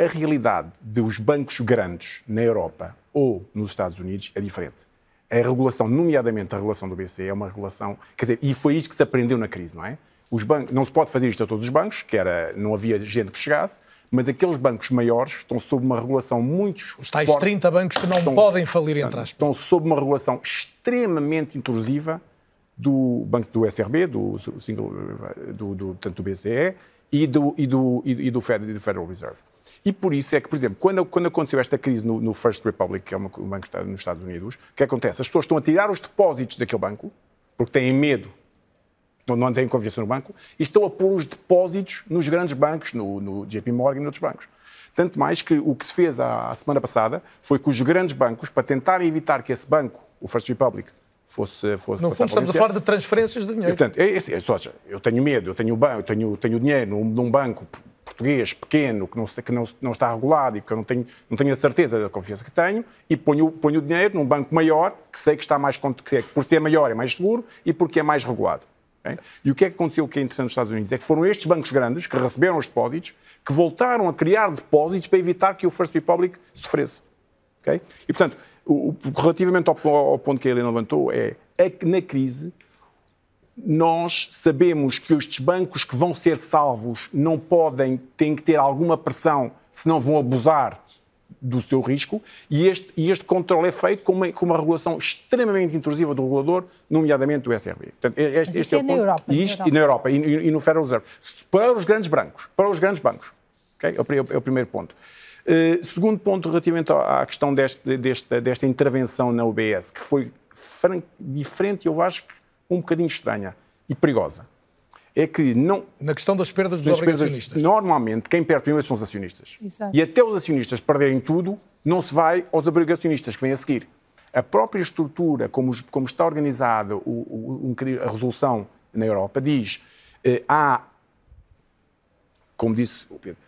a realidade dos bancos grandes na Europa ou nos Estados Unidos é diferente. A regulação, nomeadamente a regulação do BCE, é uma regulação. Quer dizer, e foi isto que se aprendeu na crise, não é? Os bancos, não se pode fazer isto a todos os bancos, que era, não havia gente que chegasse, mas aqueles bancos maiores estão sob uma regulação muito. Os tais forte, 30 bancos que não estão, podem falir, entre aspas. Estão sob uma regulação extremamente intrusiva do banco do SRB, do, do, do, do BCE e do, e do, e do, Federal Reserve. E por isso é que, por exemplo, quando, quando aconteceu esta crise no, no First Republic, que é um banco nos Estados Unidos, o que acontece? As pessoas estão a tirar os depósitos daquele banco, porque têm medo, não, têm confiança no banco, e estão a pôr os depósitos nos grandes bancos, no, no JP Morgan e noutros bancos. Tanto mais que o que se fez a semana passada foi que os grandes bancos, para tentar evitar que esse banco, o First Republic, fosse. fosse no fundo, estamos a falar de transferências de dinheiro. E, portanto, é, é, é, eu tenho medo, eu tenho, eu tenho, tenho dinheiro num, num banco português pequeno que, não, que não, não, está regulado e que eu não tenho, não tenho a certeza da confiança que tenho e ponho, ponho o dinheiro num banco maior que sei que está mais que é, por ser maior é mais seguro e porque é mais regulado. Okay? E o que é que aconteceu que é interessante nos Estados Unidos é que foram estes bancos grandes que receberam os depósitos que voltaram a criar depósitos para evitar que o First Republic sofresse. Okay? E portanto, o, relativamente ao, ao, ponto que a Helena levantou, é, é que na crise nós sabemos que estes bancos que vão ser salvos não podem, têm que ter alguma pressão, senão vão abusar do seu risco, e este, e este controle é feito com uma, com uma regulação extremamente intrusiva do regulador, nomeadamente do SRB. Portanto, este, este é, é na Europa. E, isto, e na Europa, e, e, no Federal Reserve. Para os grandes bancos, para os grandes bancos. Okay? É, o, é o primeiro ponto. Uh, segundo ponto, relativamente à questão deste, desta, desta intervenção na UBS, que foi diferente, eu acho que um bocadinho estranha e perigosa. É que não. Na questão das perdas dos obrigacionistas. Perdas, normalmente, quem perde primeiro são os acionistas. Exato. E até os acionistas perderem tudo, não se vai aos obrigacionistas que vêm a seguir. A própria estrutura, como, como está organizada o, o, a resolução na Europa, diz eh, há, como disse o Pedro,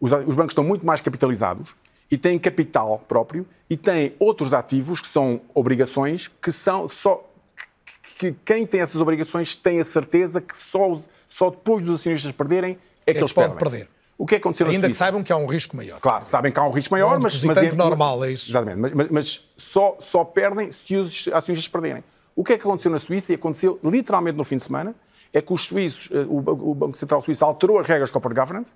os, os bancos estão muito mais capitalizados e têm capital próprio e têm outros ativos que são obrigações que são só que quem tem essas obrigações tem a certeza que só, só depois dos acionistas perderem é que é eles pode perdem. perder. O que é aconteceu Ainda que saibam que há um risco maior. Claro, sabem que há um risco maior, um mas... mas é normal, é isso. Exatamente, mas, mas, mas, só, só perdem se os acionistas perderem. O que é que aconteceu na Suíça e aconteceu literalmente no fim de semana é que os suíços, eh, o Banco Central Suíço alterou as regras de corporate governance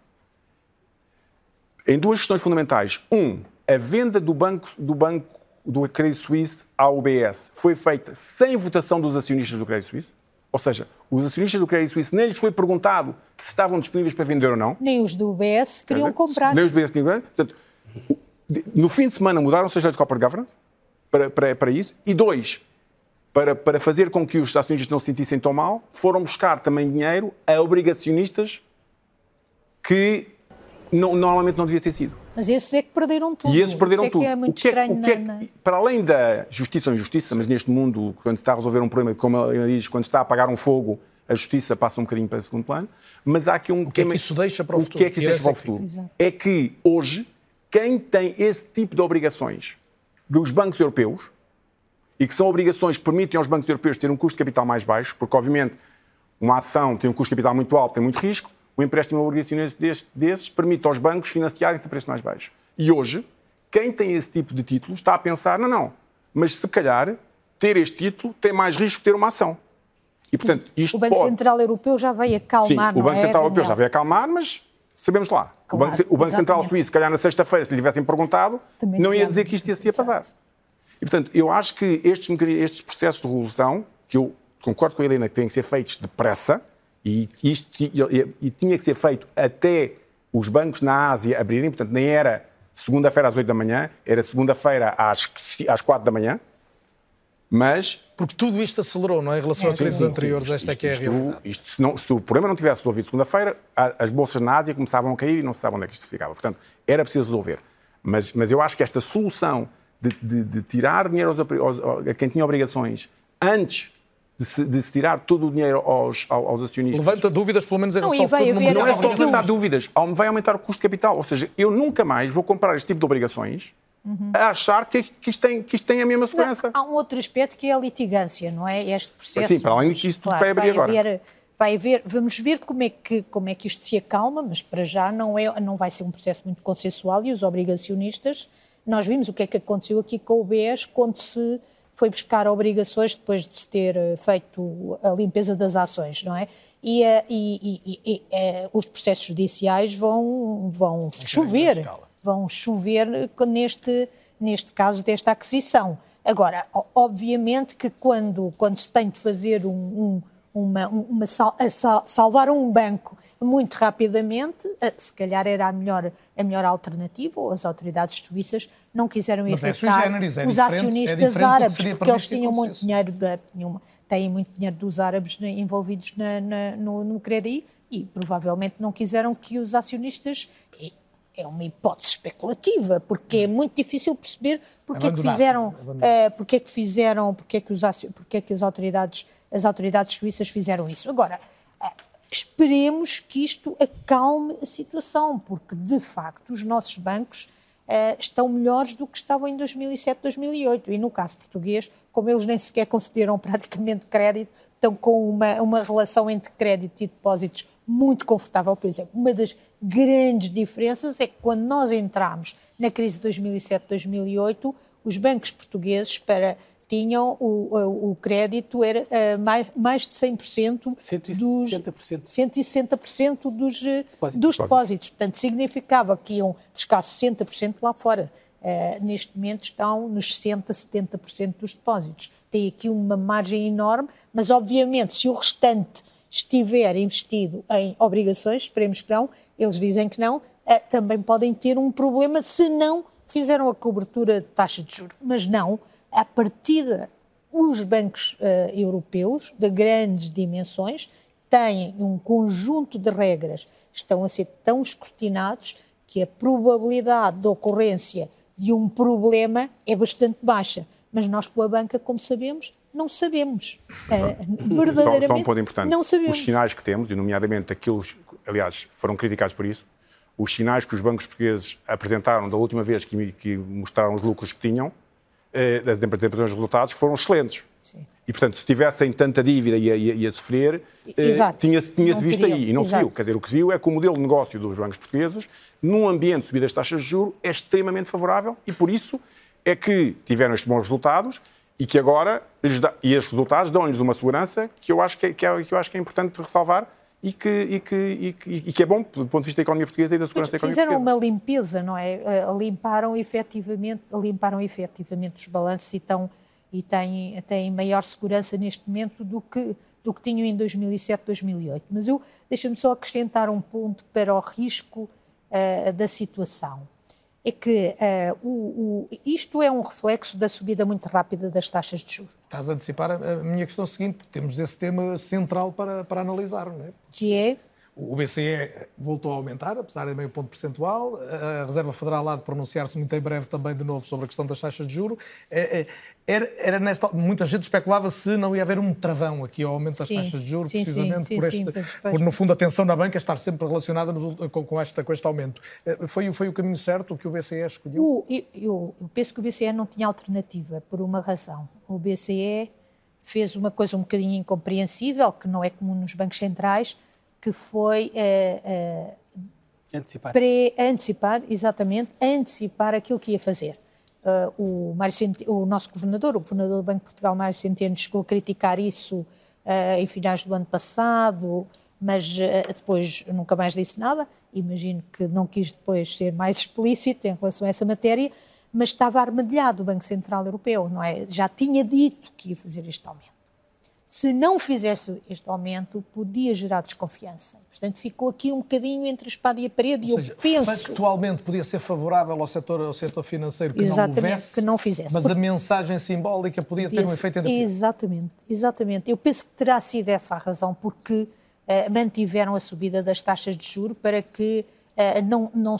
em duas questões fundamentais. Um, a venda do banco, do banco do Credit Suisse à UBS foi feita sem votação dos acionistas do Credit Suisse, ou seja, os acionistas do Credit Suisse nem lhes foi perguntado se estavam disponíveis para vender ou não. Nem os do UBS queriam dizer, comprar. Nem os do UBS queriam comprar. Portanto, no fim de semana mudaram-se as leis de corporate governance para, para, para isso. E dois, para, para fazer com que os acionistas não se sentissem tão mal, foram buscar também dinheiro a obrigacionistas que não, normalmente não devia ter sido. Mas esses é que perderam tudo. E esses perderam Isso tudo. É que é muito o que é, estranho. O que é, na... Para além da justiça ou injustiça, mas neste mundo, quando se está a resolver um problema, como ela diz, quando se está a apagar um fogo, a justiça passa um bocadinho para o segundo plano. Mas há aqui um. O que é que isso deixa para o, o futuro? O que é que isso deixa para o futuro? Exato. É que hoje, quem tem esse tipo de obrigações dos bancos europeus, e que são obrigações que permitem aos bancos europeus ter um custo de capital mais baixo, porque obviamente uma ação tem um custo de capital muito alto, tem muito risco, o empréstimo obrigacionista desses permite aos bancos financiarem-se a preços mais baixos. E hoje, quem tem esse tipo de título está a pensar, não, não, mas se calhar ter este título tem mais risco que ter uma ação. E, portanto, isto o Banco pode... Central Europeu já veio acalmar, Sim, o Banco é, Central Europeu já veio acalmar, mas sabemos lá. Claro, o Banco, o Banco Central Suíço, se calhar na sexta-feira, se lhe tivessem perguntado, Também não ia dizer que isto ia se ia passar. E, portanto, eu acho que estes, estes processos de resolução, que eu concordo com a Helena que têm que ser feitos depressa, e, isto, e, e tinha que ser feito até os bancos na Ásia abrirem, portanto, nem era segunda-feira às 8 da manhã, era segunda-feira às, às 4 da manhã, mas... Porque tudo isto acelerou, não é? Em relação é, a crises anteriores, esta é que é a realidade. Isto, se, não, se, o problema não tivesse resolvido segunda-feira, as bolsas na Ásia começavam a cair e não se sabia onde é que isto ficava. Portanto, era preciso resolver. Mas, mas eu acho que esta solução de, de, de tirar dinheiro aos, aos, a quem tinha obrigações antes de se, de se, tirar todo o dinheiro aos, aos acionistas. Levanta dúvidas, pelo menos em relação não, ao futuro. Não é só levantar dúvidas, vai aumentar o custo de capital. Ou seja, eu nunca mais vou comprar este tipo de obrigações uhum. a achar que, que, isto tem, que isto tem a mesma segurança. Não, há um outro aspecto que é a litigância, não é? Este processo. Sim, para além disso, tudo claro, vai abrir vai agora. Haver, vai haver, vamos ver como é, que, como é que isto se acalma, mas para já não, é, não vai ser um processo muito consensual e os obrigacionistas, nós vimos o que é que aconteceu aqui com o BES quando se foi buscar obrigações depois de se ter eh, feito a limpeza das ações, não é? E, e, e, e os processos judiciais vão, vão chover, vão chover neste, neste caso desta aquisição. Agora, obviamente que quando, quando se tem de fazer um, um uma, uma sal, salvar um banco muito rapidamente, se calhar era a melhor, a melhor alternativa, ou as autoridades suíças não quiseram Mas aceitar é os é acionistas é árabes, porque eles tinham muito dinheiro, tinham, têm muito dinheiro dos árabes envolvidos na, na, no, no crédito e provavelmente não quiseram que os acionistas é uma hipótese especulativa, porque é muito difícil perceber porque é que fizeram, uh, porque é que fizeram, porque é que, os, porque é que as autoridades, as autoridades suíças fizeram isso. Agora, uh, esperemos que isto acalme a situação, porque de facto os nossos bancos uh, estão melhores do que estavam em 2007, 2008 e no caso português, como eles nem sequer concederam praticamente crédito, estão com uma, uma relação entre crédito e depósitos muito confortável. Por exemplo, uma das grandes diferenças é que quando nós entramos na crise de 2007-2008, os bancos portugueses para tinham o, o, crédito era uh, mais, mais de 100% 160%. dos 160% dos, Depósito. dos depósitos. Portanto, significava que iam buscar 60% lá fora. Uh, neste momento estão nos 60%, 70% dos depósitos. Tem aqui uma margem enorme, mas obviamente se o restante estiver investido em obrigações, esperemos que não, eles dizem que não, eh, também podem ter um problema se não fizeram a cobertura de taxa de juros. Mas não, a partida, os bancos uh, europeus de grandes dimensões têm um conjunto de regras estão a ser tão escrutinados que a probabilidade de ocorrência de um problema é bastante baixa. Mas nós, com a banca, como sabemos, não sabemos. Uh, verdadeiramente, só, só um ponto importante. não sabemos. Os sinais que temos, e nomeadamente aqueles, aliás, foram criticados por isso, os sinais que os bancos portugueses apresentaram da última vez que, que mostraram os lucros que tinham, eh, das apresentações de resultados, foram excelentes. Sim. E, portanto, se tivessem tanta dívida e a, e a sofrer, eh, tinha-se tinha visto aí. E não Exato. se viu. Quer dizer, o que se viu é que o modelo de negócio dos bancos portugueses, num ambiente de subida das taxas de juros, é extremamente favorável e, por isso, é que tiveram estes bons resultados e que agora lhes dá, e estes resultados dão-lhes uma segurança que eu acho que é, que, é, que eu acho que é importante ressalvar e que, e, que, e, que, e que, é bom do ponto de vista da economia portuguesa e da segurança da economia fizeram portuguesa. Uma limpeza, não é? Eh, limparam efetivamente, limparam efetivamente os balanços e, e têm, têm maior segurança neste momento do que, do que tinham em 2007, 2008. Mas eu deixa-me só acrescentar um ponto para o risco uh, da situação é que uh, o, o, isto é um reflexo da subida muito rápida das taxas de juros. Estás a antecipar a minha questão seguinte, porque temos esse tema central para, para analisar, não é? Que é o BCE voltou a aumentar, apesar de meio ponto percentual. A Reserva Federal há de pronunciar-se muito em breve também de novo sobre a questão das taxas de juro. É, é, era, era nesta, muita gente especulava se não ia haver um travão aqui ao aumento das sim, taxas de juros, sim, precisamente sim, por, este, por, no fundo, a tensão da banca estar sempre relacionada com, com, esta, com este aumento. É, foi, foi o caminho certo que o BCE escolheu? O, eu, eu penso que o BCE não tinha alternativa, por uma razão. O BCE fez uma coisa um bocadinho incompreensível, que não é comum nos bancos centrais, que foi uh, uh, antecipar. Antecipar, exatamente, antecipar aquilo que ia fazer. Uh, o, Mário o nosso governador, o governador do Banco de Portugal, Mário Centeno, chegou a criticar isso em finais do ano passado, mas depois nunca mais disse nada. Imagino que não quis depois ser mais explícito em relação a essa matéria, mas estava armadilhado o Banco Central Europeu, não é? Já tinha dito que ia fazer este aumento se não fizesse este aumento, podia gerar desconfiança. Portanto, ficou aqui um bocadinho entre a espada e a parede. Ou e eu penso. Factualmente podia ser favorável ao setor, ao setor financeiro que exatamente, não houvesse, que não fizesse. Mas a mensagem simbólica podia ter um efeito ainda pior. Exatamente, exatamente. Eu penso que terá sido essa a razão, porque uh, mantiveram a subida das taxas de juro para que uh, não, não,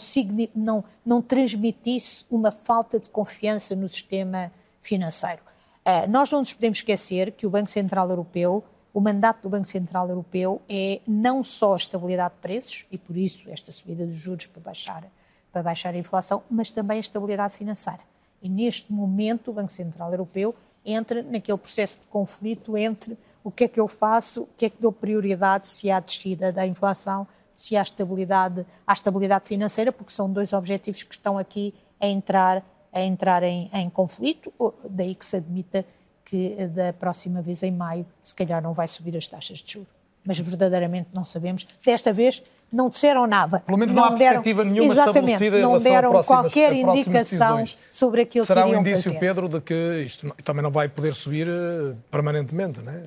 não, não transmitisse uma falta de confiança no sistema financeiro. Uh, nós não nos podemos esquecer que o Banco Central Europeu, o mandato do Banco Central Europeu é não só a estabilidade de preços, e por isso esta subida dos juros para baixar, para baixar a inflação, mas também a estabilidade financeira. E neste momento o Banco Central Europeu entra naquele processo de conflito entre o que é que eu faço, o que é que dou prioridade, se há descida da inflação, se há estabilidade, há estabilidade financeira, porque são dois objetivos que estão aqui a entrar, a entrar em, em conflito, daí que se admita que da próxima vez, em maio, se calhar não vai subir as taxas de juros. Mas verdadeiramente não sabemos. Desta vez não disseram nada. Pelo menos não, não há perspectiva nenhuma estabelecida em não relação deram a próximas, qualquer a indicação decisões. sobre aquilo Será que iriam um indício, fazer. Pedro, de que isto também não vai poder subir eh, permanentemente, não é?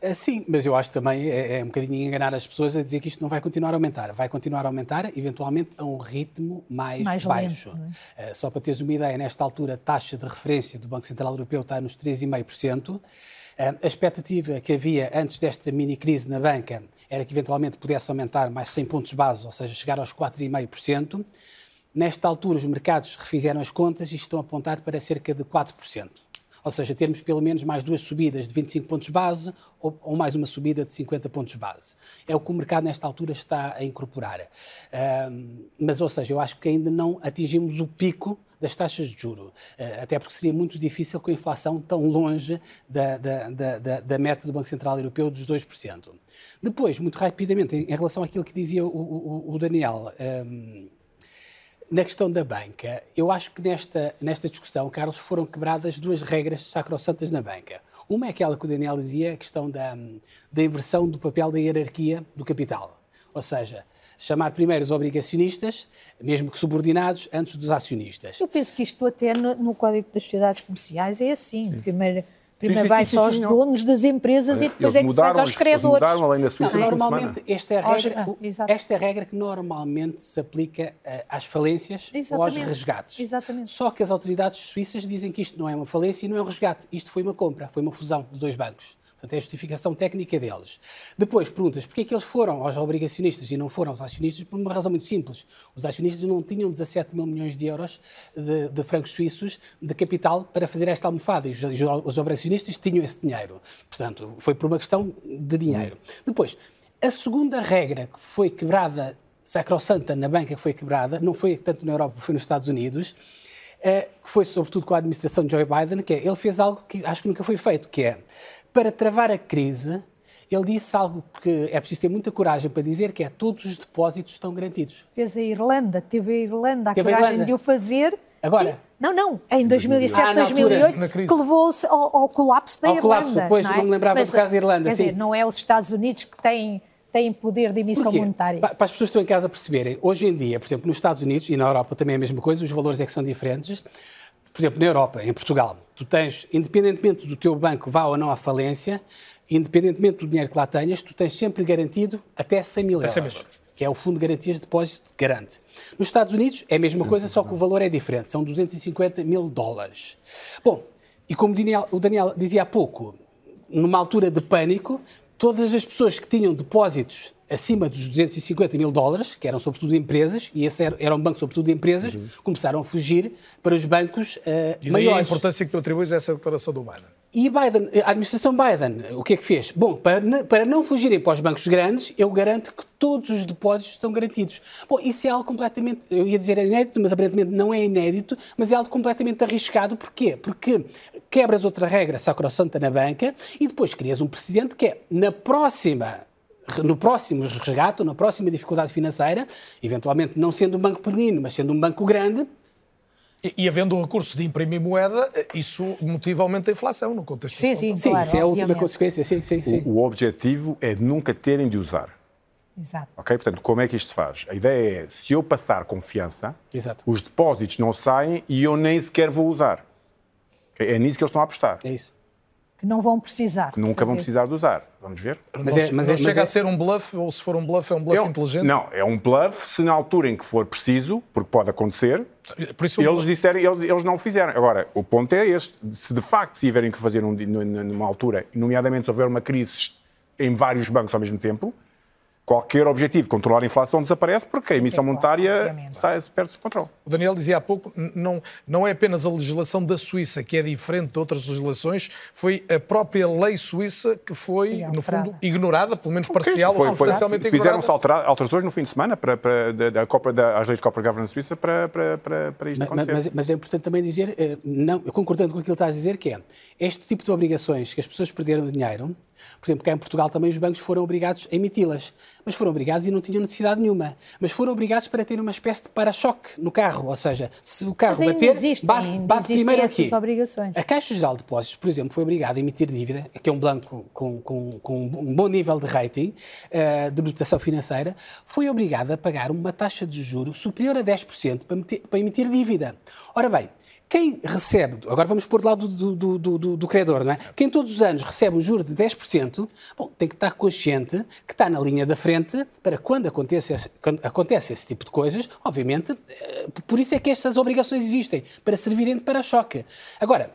Eh, Sim, mas eu acho também é, é um bocadinho enganar as pessoas a dizer que isto não vai continuar a aumentar. Vai continuar a aumentar, eventualmente, a um ritmo mais, Mais baixo. lento, não Eh, Só para teres uma ideia, nesta altura a taxa de referência do Banco Central Europeu está nos 3,5%. Eh, A expectativa que havia antes desta mini-crise na banca era que eventualmente pudesse aumentar mais 100 pontos base, ou seja, chegar aos 4,5%. Nesta altura, os mercados refizeram as contas e estão a apontar para cerca de 4%. Ou seja, termos pelo menos mais duas subidas de 25 pontos base ou, ou mais uma subida de 50 pontos base. É o que o mercado nesta altura está a incorporar. Ahm, mas, ou seja, eu acho que ainda não atingimos o pico das taxas de juro, Eh, até porque seria muito difícil com a inflação tão longe da, da, da, da, meta do Banco Central Europeu dos 2%. Depois, muito rapidamente, em, relação àquilo que dizia o, o, o Daniel, na questão da banca, eu acho que nesta, nesta discussão, Carlos, foram quebradas duas regras sacrossantas na banca. Uma é aquela que o Daniel dizia, a questão da, da inversão do papel da hierarquia do capital. Ou seja, chamar primeiro os obrigacionistas, mesmo que subordinados, antes dos acionistas. Eu penso que isto até no, no Código das Sociedades Comerciais é assim. Primeiro, primeiro sim, vai sim, só sim, aos donos das empresas e Eles depois é que se faz aos eles credores. mudaram além da Suíça Não, normalmente, esta é, a regra, ah, esta é a regra que normalmente se aplica eh, às falências ou aos Exatamente. resgates. Exatamente. Só que as autoridades suíças dizem que isto não é uma falência e não é um resgate. Isto foi uma compra, foi uma fusão de dois bancos. Portanto, é a justificação técnica deles. Depois, perguntas, porquê é que eles foram aos obrigacionistas e não foram aos acionistas? Por uma razão muito simples. Os acionistas não tinham 17 mil milhões de euros de, de francos suíços de capital para fazer esta almofada e os, os obrigacionistas tinham esse dinheiro. Portanto, foi por uma questão de dinheiro. Depois, a segunda regra que foi quebrada, sacrossanta na banca que foi quebrada, não foi tanto na Europa, foi nos Estados Unidos, eh, que foi sobretudo com a administração de Joe Biden, que é, ele fez algo que acho que nunca foi feito, que é, para travar a crise, ele disse algo que é preciso ter muita coragem para dizer, que é todos os depósitos estão garantidos. Fez a Irlanda, teve a Irlanda a Teve a coragem Irlanda. de o fazer. Agora? Sim. Não, não, em 2007, Ah, na altura, 2008, na crise. que levou-se ao, ao colapso da Ao Irlanda. colapso, pois, não, é? não me lembrava Mas, do caso da Irlanda, Quer sim. dizer, não é os Estados Unidos que têm, têm poder de emissão Porquê? monetária. Pa- Para as pessoas que estão em casa perceberem, hoje em dia, por exemplo, nos Estados Unidos e na Europa também é a mesma coisa, os valores é que são diferentes. Por exemplo, na Europa, em Portugal, tu tens, independentemente do teu banco vá ou não à falência, independentemente do dinheiro que lá tenhas, tu tens sempre garantido até 100 mil Até 100 euros. euros. Que é o Fundo de Garantias de Depósito garante. Nos Estados Unidos é a mesma coisa, só que o valor é diferente. São 250 mil dólares. Bom, e como o Daniel dizia há pouco, numa altura de pânico, todas as pessoas que tinham depósitos acima dos 250 mil dólares, que eram sobretudo empresas, e esse era, era um banco sobretudo de empresas, começaram a fugir para os bancos eh, E daí a maiores. importância que tu atribuis a essa declaração do Biden. E Biden, a administração Biden, o que é que fez? Bom, para, para não fugirem para os bancos grandes, eu garanto que todos os depósitos estão garantidos. Bom, isso é algo completamente, eu ia dizer inédito, mas aparentemente não é inédito, mas é algo completamente arriscado. Porquê? Porque quebras outra regra sacrossanta na banca e depois crias um precedente que é, na próxima no próximo resgate, ou na próxima dificuldade financeira, eventualmente não sendo um banco pequenino, mas sendo um banco grande, E, e havendo o recurso de imprimir moeda, isso motiva aumento da inflação no contexto. Sim, sim, sim, claro, isso é a última consequência, sim, sim, sim. O, o objetivo é de nunca terem de usar. Exato. Ok? Portanto, como é que isto se faz? A ideia é, se eu passar confiança, Exato. os depósitos não saem e eu nem sequer vou usar. Ok? É nisso que eles estão a apostar. É isso. Que não vão precisar. Que nunca vão precisar de usar. Vamos ver? Mas Não, é- mas não é- mas chega é- a ser um bluff, ou se for um bluff, é um bluff É um- inteligente. Não, é um bluff se na altura em que for preciso, porque pode acontecer, Por isso, eles disserem, eles, eles não o fizeram. Agora, o ponto é este: se de facto tiverem que fazer um, numa altura, nomeadamente se houver uma crise em vários bancos ao mesmo tempo, qualquer objetivo de controlar a inflação desaparece porque a emissão monetária perde-se o controle. O Daniel dizia há pouco, não, não é apenas a legislação da Suíça que é diferente de outras legislações, foi a própria lei suíça que foi, no fundo, ignorada, pelo menos parcial ou Foi- foi- substancialmente ignorada. Fizeram-se altera- alterações no fim de semana para, para, da, da, Copa- da, às leis de Corporate Governance Suíça para, para, para, para isto Ma- ma- acontecer. Mas, mas é importante também dizer, eh, não, concordando com aquilo que está a dizer, que é este tipo de obrigações que as pessoas perderam dinheiro, por exemplo, cá em Portugal também os bancos foram obrigados a emiti-las, mas foram obrigados e não tinham necessidade nenhuma, mas foram obrigados para ter uma espécie de para-choque no carro, ou seja, se o carro bater, existem, bate, bate primeiro aqui. obrigações. A Caixa Geral de Depósitos, por exemplo, foi obrigada a emitir dívida, que é um banco com, com, com um bom nível de rating, eh, de reputação financeira, foi obrigada a pagar uma taxa de juros superior a 10% para, meter- para emitir dívida. Ora bem, quem recebe, agora vamos pôr do lado do, do, do, do- do credor, não é? Quem todos os anos recebe um juro de 10%, bom, tem que estar consciente que está na linha da frente para quando acontece, quando acontece esse tipo de coisas, obviamente, eh, por isso é que estas obrigações existem, para servirem de para-choque. Agora,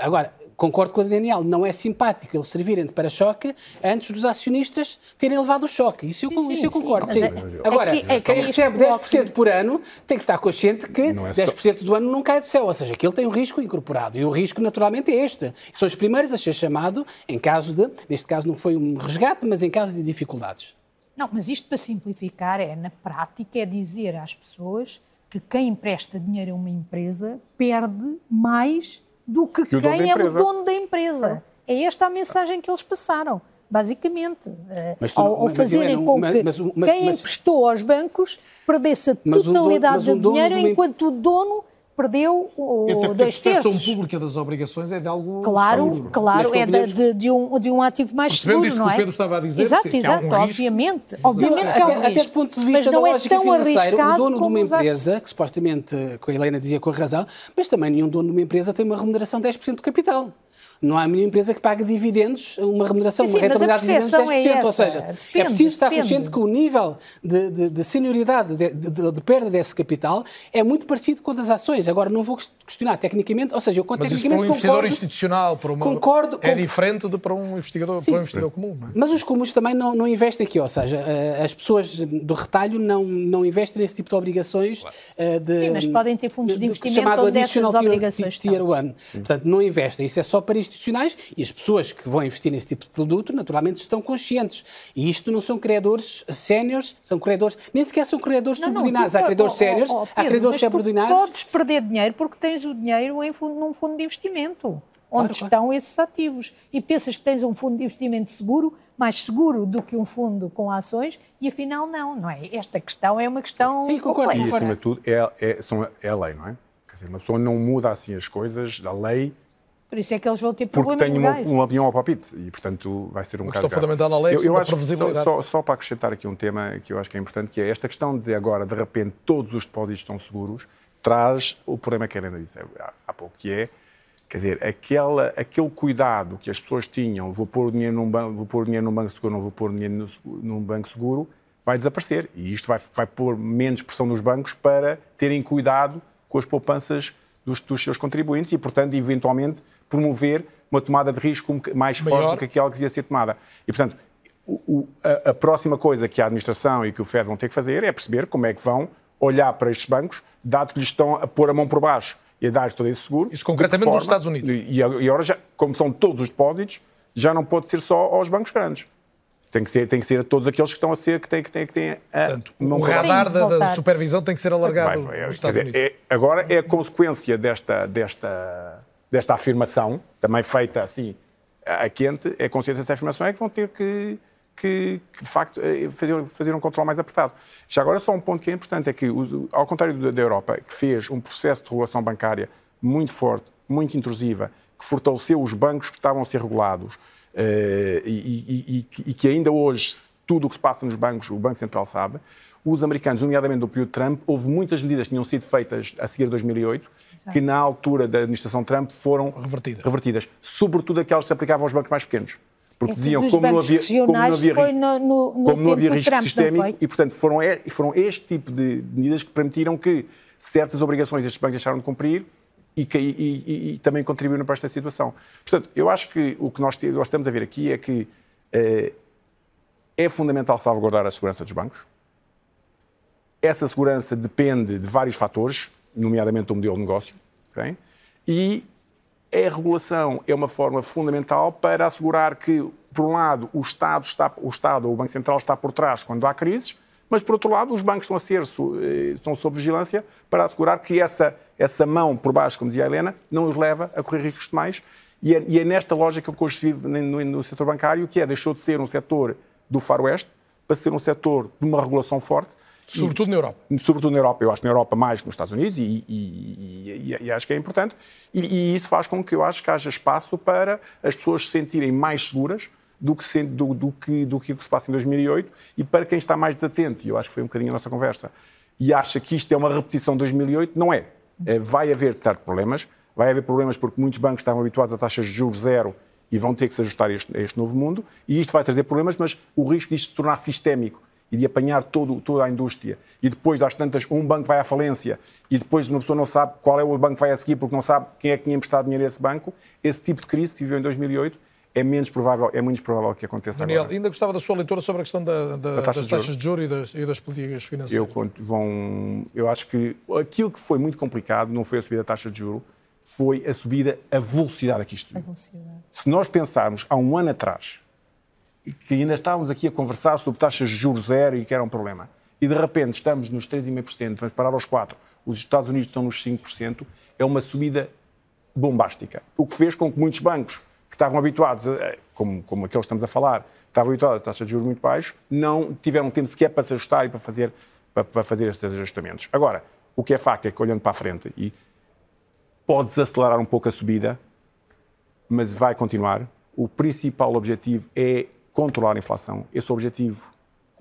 agora, concordo com o Daniel, não é simpático eles servirem de para-choque antes dos acionistas terem levado o choque. Isso eu, Sim, isso eu sim, concordo. sim. é- Agora, é que- é que quem isto recebe coloca- 10% por ano tem que estar consciente que Não é só- 10% do ano não cai do céu, ou seja, que ele tem um risco incorporado. E o risco, naturalmente, é este. São os primeiros a ser chamado em caso de, neste caso não foi um resgate, mas em caso de dificuldades. Não, mas isto para simplificar é, na prática, é dizer às pessoas que quem empresta dinheiro a uma empresa perde mais do que, Que quem é o dono da empresa. É esta a mensagem que eles passaram, basicamente. Eh, Mas tu- ao, ao fazerem com que mas- mas- quem mas- emprestou aos bancos perdesse a um dono- totalidade um do dono dinheiro, uma enquanto o dono perdeu o Até porque a dois percepção terços. pública das obrigações é de algo Claro, seguro. claro, Mas é de, de- de um, de um ativo mais seguro, isto que não o é? Pedro estava a dizer, Exato, há exato, um risco. obviamente. Obviamente que há um Até, até risco. do ponto de mas vista não da é tão financeira, o arriscado dono de como uma empresa, que supostamente, que a Helena dizia com razão, mas também nenhum dono de uma empresa tem uma remuneração de 10% do capital. Não há nenhuma empresa que pague dividendos, uma remuneração, Sim, uma sim, mas a rentabilidade de dividendos de percepção é 10%. Ou seja, é Depende, preciso estar depende. consciente que o nível de, de, de senioridade, de, de- de perda desse capital, é muito parecido com o das ações. Agora, não vou questionar tecnicamente, ou seja, eu Mas isso para um investidor concordo, institucional, para uma, Concordo é com- diferente de para um investidor, para um investidor comum. Não é? Mas os comuns também não, não investem aqui, ou seja, eh, as pessoas do retalho não, não investem nesse tipo de obrigações eh, de. Sim, mas podem ter fundos de investimento chamado onde essas additional tier- obrigações tier estão. one. Portanto, não investem. Isso é só para institucionais e as pessoas que vão investir nesse tipo de produto, naturalmente, estão conscientes. E isto não são credores séniores, são credores, nem sequer são Não, não, subordinados. tu- Há credores oh, oh, séniores, oh, há credores mas tu subordinados. podes perder dinheiro porque tens o dinheiro em fundo, num fundo de investimento, onde claro. estão esses ativos. E pensas que tens um fundo de investimento seguro, mais seguro do que um fundo com ações, e afinal não, não é? Esta questão é uma questão Sim, concordo. E acima de tudo é, é, são, é a lei, não é? Quer dizer, uma pessoa não muda assim as coisas da lei Por isso é que eles vão ter porque problemas tem uma, legais. uma opinião ao palpite e, portanto, vai ser um Uma bocado questão grave. fundamental na lei é a Eu, questão eu acho previsibilidade. Só, só, só para acrescentar aqui um tema que eu acho que é importante, que é esta questão de agora, de repente, todos os depósitos estão seguros, traz o problema que a Helena disse há, há pouco, que é, quer dizer, aquela, aquele cuidado que as pessoas tinham, vou pôr o dinheiro num banco, vou pôr o dinheiro num banco seguro, não vou pôr o dinheiro no num banco seguro, vai desaparecer. E isto vai, vai pôr menos pressão nos bancos para terem cuidado com as poupanças dos, dos seus contribuintes e, portanto, eventualmente promover uma tomada de risco mais Maior. forte do que aquela que devia ser tomada. E, portanto, o- o- a, a próxima coisa que a administração e que o FED vão ter que fazer é perceber como é que vão olhar para estes bancos, dado que lhes estão a pôr a mão por baixo e a dar todo esse seguro. Isso concretamente nos forma- Estados Unidos. E, e agora, já, como são todos os depósitos, já não pode ser só aos bancos grandes. Tem que ser, tem que ser a todos aqueles que estão a ser, que têm, que têm, que têm a Portanto, mão o radar da, da supervisão tem que ser alargado Vai, vai, Estados dizer, Unidos. é- agora é a consequência desta, desta, desta afirmação, também feita assim a quente, é a consciência desta afirmação é que vão ter que, que, que, de facto, eh, fazer, fazer um controle mais apertado. Já agora, só um ponto que é importante, é que, ao contrário da, Europa, que fez um processo de regulação bancária muito forte, muito intrusiva, que fortaleceu os bancos que estavam a ser regulados e, e- e- e que ainda hoje, tudo o que se passa nos bancos, o Banco Central sabe, os americanos, nomeadamente no período de Trump, houve muitas medidas que tinham sido feitas a seguir a 2008, que na altura da administração Trump foram Revertidas. revertidas. Sobretudo aquelas que se aplicavam aos bancos mais pequenos. Porque Esse diziam como não havia, como não havia, foi no- no- no como não havia do risco Trump, não sistémico foi? e, portanto, foram, e- foram este tipo de medidas que permitiram que certas obrigações estes bancos deixaram de cumprir e, e- e- também contribuíram para esta situação. Portanto, eu acho que o que nós, nós estamos a ver aqui é que eh, é fundamental salvaguardar a segurança dos bancos. Essa segurança depende de vários fatores, nomeadamente o modelo de negócio. Okay? E a regulação é uma forma fundamental para assegurar que, por um lado, o Estado, está, o Estado ou o Banco Central está por trás quando há crises, mas, por outro lado, os bancos estão a ser eh, estão sob vigilância para assegurar que essa, essa mão por baixo, como dizia a Helena, não os leva a correr riscos demais. E é, e é nesta lógica que se vive no, no setor bancário, que é deixou de ser um setor do faroeste para ser um setor de uma regulação forte. Sobretudo e, na Europa. Sobretudo na Europa. Eu acho que na Europa mais que nos Estados Unidos e, e, e acho que é importante. E, isso faz com que eu acho que haja espaço para as pessoas se sentirem mais seguras do que, do, do, que, do que se passa em 2008 e para quem está mais desatento, e eu acho que foi um bocadinho a nossa conversa, e acha que isto é uma repetição de 2008, não é. É vai haver certos problemas, vai haver problemas porque muitos bancos estavam habituados a taxas de juros zero e vão ter que se ajustar a este, a este novo mundo, e isto vai trazer problemas, mas o risco disto se tornar sistémico e de apanhar todo, toda a indústria, e depois, às tantas, um banco vai à falência, e depois uma pessoa não sabe qual é o banco que vai a seguir porque não sabe quem é que tinha emprestado dinheiro a esse banco, esse tipo de crise que viveu em 2008 é menos provável, é menos provável que aconteça Daniel, agora. ainda gostava da sua leitura sobre a questão da, da, taxa das taxas de juros e das, e das políticas financeiras. Eu, vão, eu acho que aquilo que foi muito complicado não foi a subida da taxa de juros, foi a subida, a velocidade que isto Se nós pensarmos há um ano atrás, que ainda estávamos aqui a conversar sobre taxas de juros zero e que era um problema, e de repente estamos nos 3,5%, vamos parar aos 4%, os Estados Unidos estão nos 5%, é uma subida bombástica. O que fez com que muitos bancos estavam habituados, a, como, como aqueles que estamos a falar, estavam habituados a taxas de juros muito baixos, não tiveram tempo sequer para se ajustar e para fazer, para, para fazer estes ajustamentos. Agora, o que é facto é que, olhando para a frente, e pode desacelerar um pouco a subida, mas vai continuar. O principal objetivo é controlar a inflação. Esse objetivo,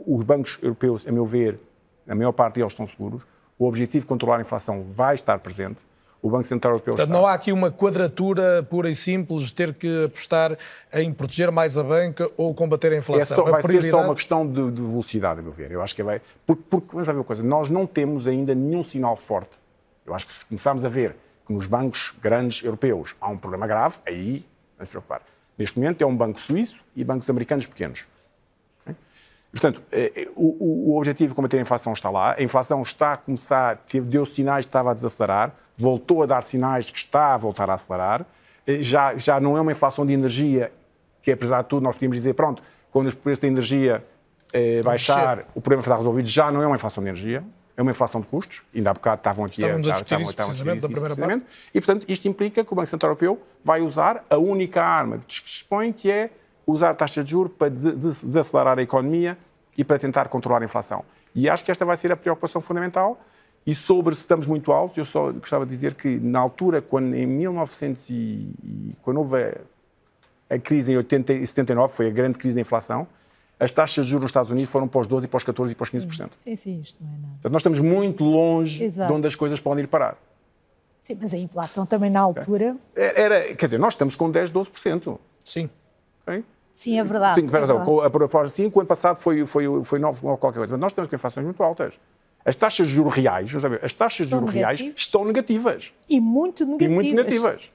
os bancos europeus, a meu ver, a maior parte deles estão seguros. O objetivo de controlar a inflação vai estar presente o Banco Central Europeu Portanto, está. não há aqui uma quadratura pura e simples de ter que apostar em proteger mais a banca ou combater a inflação. É só, vai prioridade... ser só uma questão de, de, velocidade, a meu ver. Eu acho que vai... Porque, porque, vamos ver uma coisa, nós não temos ainda nenhum sinal forte. Eu acho que se começarmos a ver que nos bancos grandes europeus há um problema grave, aí vamos preocupar. Neste momento é um banco suíço e bancos americanos pequenos. Portanto, eh, eh, o, o, objetivo de combater a inflação está lá. A inflação está a começar, deu sinais que estava a desacelerar voltou a dar sinais que está a voltar a acelerar. Já, já não é uma inflação de energia, que apesar de tudo nós podíamos dizer, pronto, quando o preço da energia eh, baixar, o problema está resolvido, já não é uma inflação de energia, é uma inflação de custos. Ainda há bocado estavam aqui Estávamos a, a discutir isso precisamente da primeira parte. E, portanto, isto implica que o Banco Central Europeu vai usar a única arma que dispõe, que é usar a taxa de juros para desacelerar a economia e para tentar controlar a inflação. E acho que esta vai ser a preocupação fundamental. E sobre se estamos muito altos, eu só gostava de dizer que na altura, quando em 1900 e, quando houve a, a crise em 80 e 79, foi a grande crise da inflação, as taxas de juros nos Estados Unidos foram para os 12, para os 14 e para os 15%. Sim, sim, isto não é nada. Portanto, nós estamos muito longe Exato. de onde as coisas podem ir parar. Sim, mas a inflação também na altura... É, era, quer dizer, nós estamos com 10, 12%. Sim. Sim, é verdade. Sim, é verdade. a proposta 5, o ano passado foi, foi, foi 9 ou qualquer coisa. Mas nós estamos com inflações muito altas. As taxas de juros reais, vamos ver, as taxas de juros reais estão negativas. E muito negativas. E muito negativas.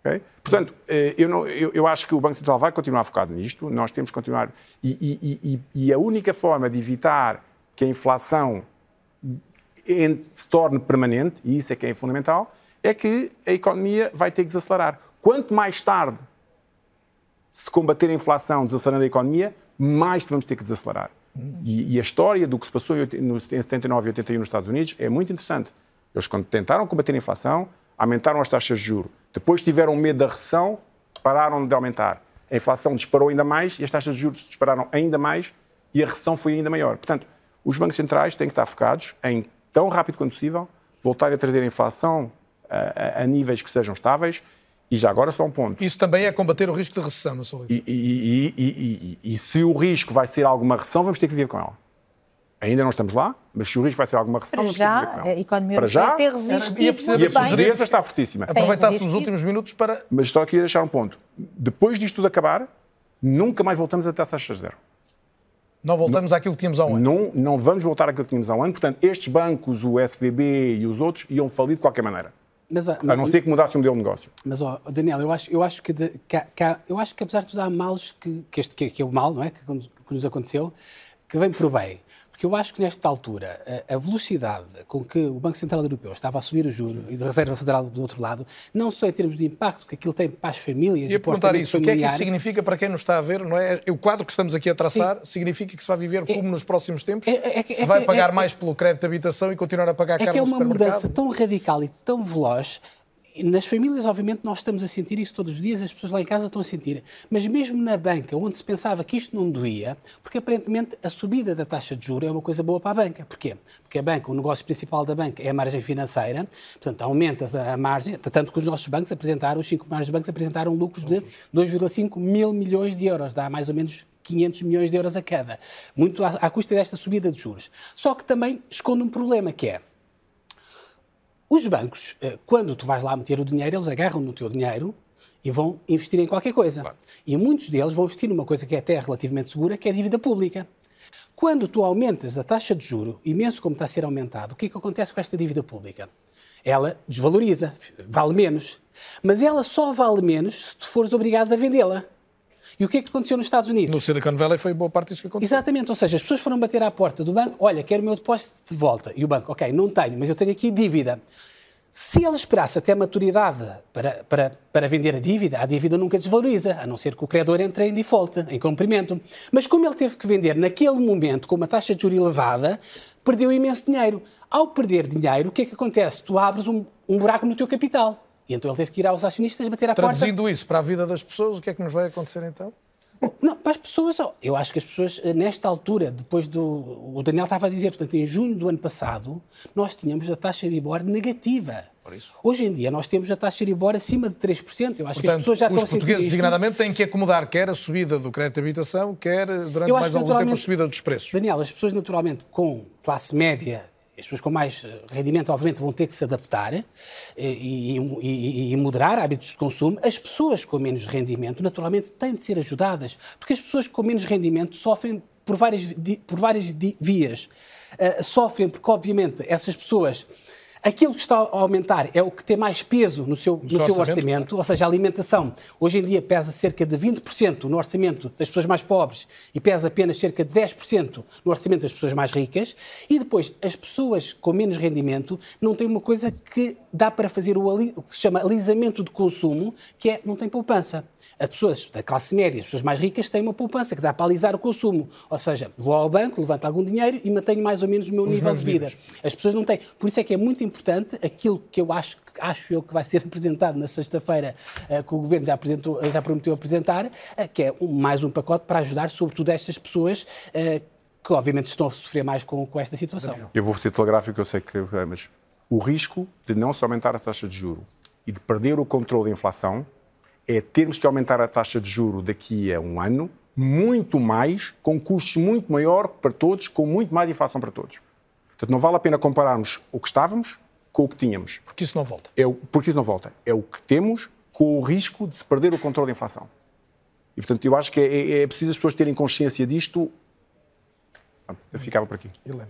Okay? Portanto, eh, eu, não, eu, eu, acho que o Banco Central vai continuar focado nisto, nós temos que continuar. E, e, e, e a única forma de evitar que a inflação se torne permanente, e isso é que é fundamental, é que a economia vai ter que desacelerar. Quanto mais tarde se combater a inflação desacelerando a economia, mais vamos ter que desacelerar. E, e, a história do que se passou em 79 e 81 nos Estados Unidos é muito interessante. Eles, quando tentaram combater a inflação, aumentaram as taxas de juros. Depois tiveram medo da recessão, pararam de aumentar. A inflação disparou ainda mais e as taxas de juros dispararam ainda mais e a recessão foi ainda maior. Portanto, os bancos centrais têm que estar focados em, tão rápido quanto possível, voltar a trazer a inflação a, a, a níveis que sejam estáveis e já agora só um ponto. Isso também é combater o risco de recessão, na sua e, e, e, e, se o risco vai ser alguma recessão, vamos ter que viver com ela. Ainda não estamos lá, mas se o risco vai ser alguma recessão, Para vamos ter que viver com ela. A economia Para já, ter resistido e a, e a portuguesa está fortíssima. Aproveitasse os últimos minutos para... Mas só queria deixar um ponto. Depois disto tudo acabar, nunca mais voltamos a ter taxas zero. Não voltamos não, àquilo que tínhamos há um ano. Não, não vamos voltar àquilo que tínhamos há um ano. Portanto, estes bancos, o SVB e os outros, iam falir de qualquer maneira. Mas, a, a não ser que mudasse o modelo de negócio. Mas, ó, Daniel, eu acho, eu acho que, de, que, que, eu acho que apesar de tudo há males que, que, este, que, que é o mal, não é? Que, que nos aconteceu, que vem por bem. Porque eu acho que nesta altura a, velocidade com que o Banco Central Europeu estava a subir o juro e da Reserva Federal do outro lado, não só em termos de impacto que aquilo tem para as famílias e, e perguntar isso, o que é que isso significa para quem nos está a ver, não é? O quadro que estamos aqui a traçar significa que se vai viver como é, nos próximos tempos? É, é, é se vai pagar mais pelo crédito de habitação e continuar a pagar caro é que é uma mudança tão radical e tão veloz nas famílias, obviamente, nós estamos a sentir isso todos os dias, as pessoas lá em casa estão a sentir. Mas mesmo na banca, onde se pensava que isto não doía, porque aparentemente a subida da taxa de juros é uma coisa boa para a banca. Porquê? Porque a banca, o negócio principal da banca é a margem financeira, portanto, aumenta a margem, tanto que os nossos bancos apresentaram, os cinco maiores bancos apresentaram lucros de 2,5 mil milhões de euros, dá mais ou menos 500 milhões de euros a cada, muito à, à custa desta subida de juros. Só que também esconde um problema que é os bancos, eh, quando tu vais lá meter o dinheiro, eles agarram no teu dinheiro e vão investir em qualquer coisa. Claro. E muitos deles vão investir numa coisa que é até relativamente segura, que é a dívida pública. Quando tu aumentas a taxa de juro, imenso como está a ser aumentado, o que é que acontece com esta dívida pública? Ela desvaloriza, vale menos. Mas ela só vale menos se tu fores obrigado a vendê-la. E o que é que aconteceu nos Estados Unidos? No Silicon Valley foi boa parte disso que aconteceu. Exatamente, ou seja, as pessoas foram bater à porta do banco, olha, quero o meu depósito de volta. E o banco, ok, não tenho, mas eu tenho aqui dívida. Se ele esperasse até a maturidade para, para, para vender a dívida, a dívida nunca desvaloriza, a não ser que o credor entre em default, em cumprimento. Mas como ele teve que vender naquele momento com uma taxa de juros elevada, perdeu imenso dinheiro. Ao perder dinheiro, o que é que acontece? Tu abres um, um buraco no teu capital. E então ele teve que ir aos acionistas bater à Traduzindo porta. Traduzindo isso para a vida das pessoas, o que é que nos vai acontecer então? Não, para as pessoas, eu acho que as pessoas, eh, nesta altura, depois do. O Daniel estava a dizer, portanto, em junho do ano passado, nós tínhamos a taxa de IBOR negativa. Hoje em dia, nós temos a taxa de IBOR acima de 3%. Eu acho Portanto, que as pessoas já os estão a portugueses, designadamente, têm que acomodar quer a subida do crédito de habitação, quer, durante mais algum tempo, a subida dos preços. Daniel, as pessoas, naturalmente, com classe média as pessoas com mais eh, rendimento, obviamente, vão ter que se adaptar e, e, e, e, moderar hábitos de consumo. As pessoas com menos rendimento, naturalmente, têm de ser ajudadas, porque as pessoas com menos rendimento sofrem por várias, por várias vias. Uh, sofrem porque, obviamente, essas pessoas Aquilo que está a aumentar é o que tem mais peso no seu, no, seu orçamento, orçamento, ou seja, a alimentação. Hoje em dia pesa cerca de 20% no orçamento das pessoas mais pobres e pesa apenas cerca de 10% no orçamento das pessoas mais ricas. E depois, as pessoas com menos rendimento não têm uma coisa que dá para fazer o, o que se chama alisamento de consumo, que é não tem poupança. As pessoas da classe média, as pessoas mais ricas, têm uma poupança que dá para alisar o consumo. Ou seja, vou ao banco, levanto algum dinheiro e mantenho mais ou menos o meu Os nível de vida. As pessoas não têm. Por isso é que é muito importante aquilo que eu acho acho eu que vai ser apresentado na sexta-feira, uh, que o Governo já, apresentou, já prometeu apresentar, uh, que é mais um pacote para ajudar, sobretudo, estas pessoas que, obviamente, estão a sofrer mais com, com esta situação. Eu vou ser telegráfico, eu sei que... Mas o risco de não se aumentar a taxa de juro e de perder o controle da inflação é termos que aumentar a taxa de juro daqui a um ano, muito mais, com custos muito maior para todos, com muito mais inflação para todos. Portanto, não vale a pena compararmos o que estávamos com o que tínhamos. Porque isso não volta. É o, porque isso não volta. É o que temos com o risco de se perder o controle da inflação. E, portanto, eu acho que é, é, é preciso as pessoas terem consciência disto. Eu ficava por aqui. Helena.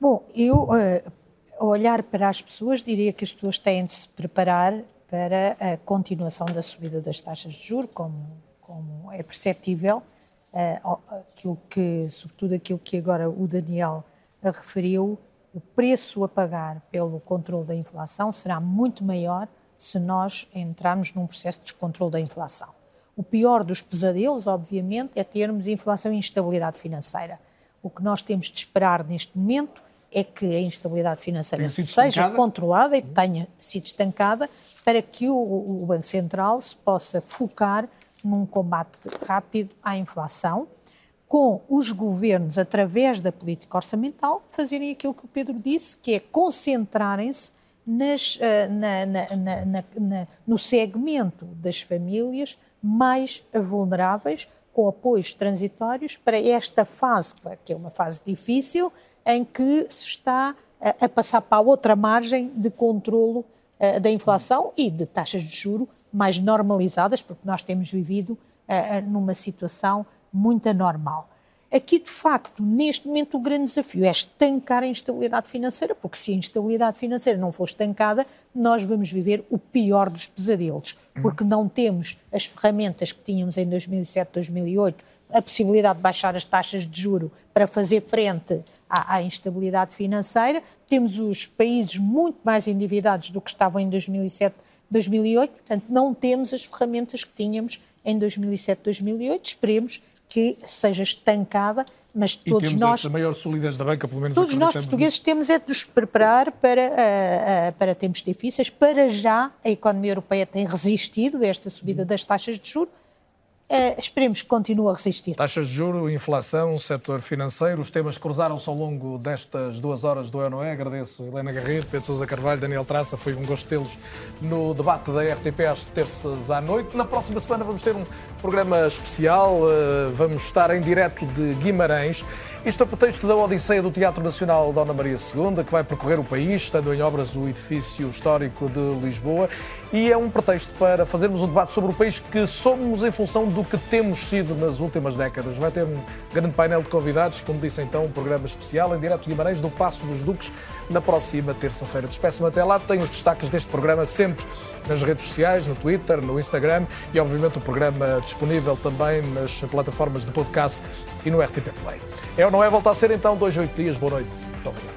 Bom, eu, uh, olhar para as pessoas, diria que as pessoas têm de se preparar para a continuação da subida das taxas de juros, como, como é perceptível, uh, aquilo que, sobretudo aquilo que agora o Daniel referiu, o preço a pagar pelo controle da inflação será muito maior se nós entrarmos num processo de descontrole da inflação. O pior dos pesadelos, obviamente, é termos inflação e instabilidade financeira. O que nós temos de esperar neste momento é que a instabilidade financeira seja estancada. controlada e tenha sido estancada para que o, o Banco Central se possa focar num combate rápido à inflação, com os governos, através da política orçamental, fazerem aquilo que o Pedro disse, que é concentrarem-se uh, na, na, na, no segmento das famílias mais vulneráveis, com apoios transitórios para esta fase, que é uma fase difícil, em que se está a, a passar para a outra margem de controlo uh, da inflação e de taxas de juro mais normalizadas, porque nós temos vivido uh, numa situação muito anormal. Aqui, de facto, neste momento, o grande desafio é estancar a instabilidade financeira, porque se a instabilidade financeira não for estancada, nós vamos viver o pior dos pesadelos, porque não temos as ferramentas que tínhamos em 2007, 2008, a possibilidade de baixar as taxas de juro para fazer frente à, à, instabilidade financeira. Temos os países muito mais endividados do que estavam em 2007, 2008, portanto, não temos as ferramentas que tínhamos em 2007, 2008. Esperemos que seja estancada, mas todos e temos nós. a maior solidez da banca, pelo menos Todos nós portugueses temos é de nos preparar para, uh, uh, para tempos difíceis. Para já, a economia europeia tem resistido a esta subida das taxas de juros Uh, esperemos que continue a resistir. Taxas de juro, inflação, setor financeiro, os temas cruzaram-se ao longo destas duas horas do ENOE. Agradeço Helena Garrido, Pedro Sousa Carvalho, Daniel Traça. Foi um gosto tê-los no debate da RTP às terças à noite. Na próxima semana vamos ter um programa especial. Uh, vamos estar em direto de Guimarães. Isto a pretexto da Odisseia do Teatro Nacional Dona Maria II, que vai percorrer o país, estando em obras o edifício histórico de Lisboa, e é um pretexto para fazermos um debate sobre o país que somos em função do que temos sido nas últimas décadas. Vai ter um grande painel de convidados, como disse então, um programa especial em direto de Guimarães do Passo dos Duques, na próxima terça-feira. Despeço-me até lá, tenho os destaques deste programa sempre nas redes sociais, no Twitter, no Instagram e, obviamente, o programa disponível também nas plataformas de podcast e no RTP Play. É ou não é? Volta a ser então dois, oito dias. Boa noite. Muito obrigado.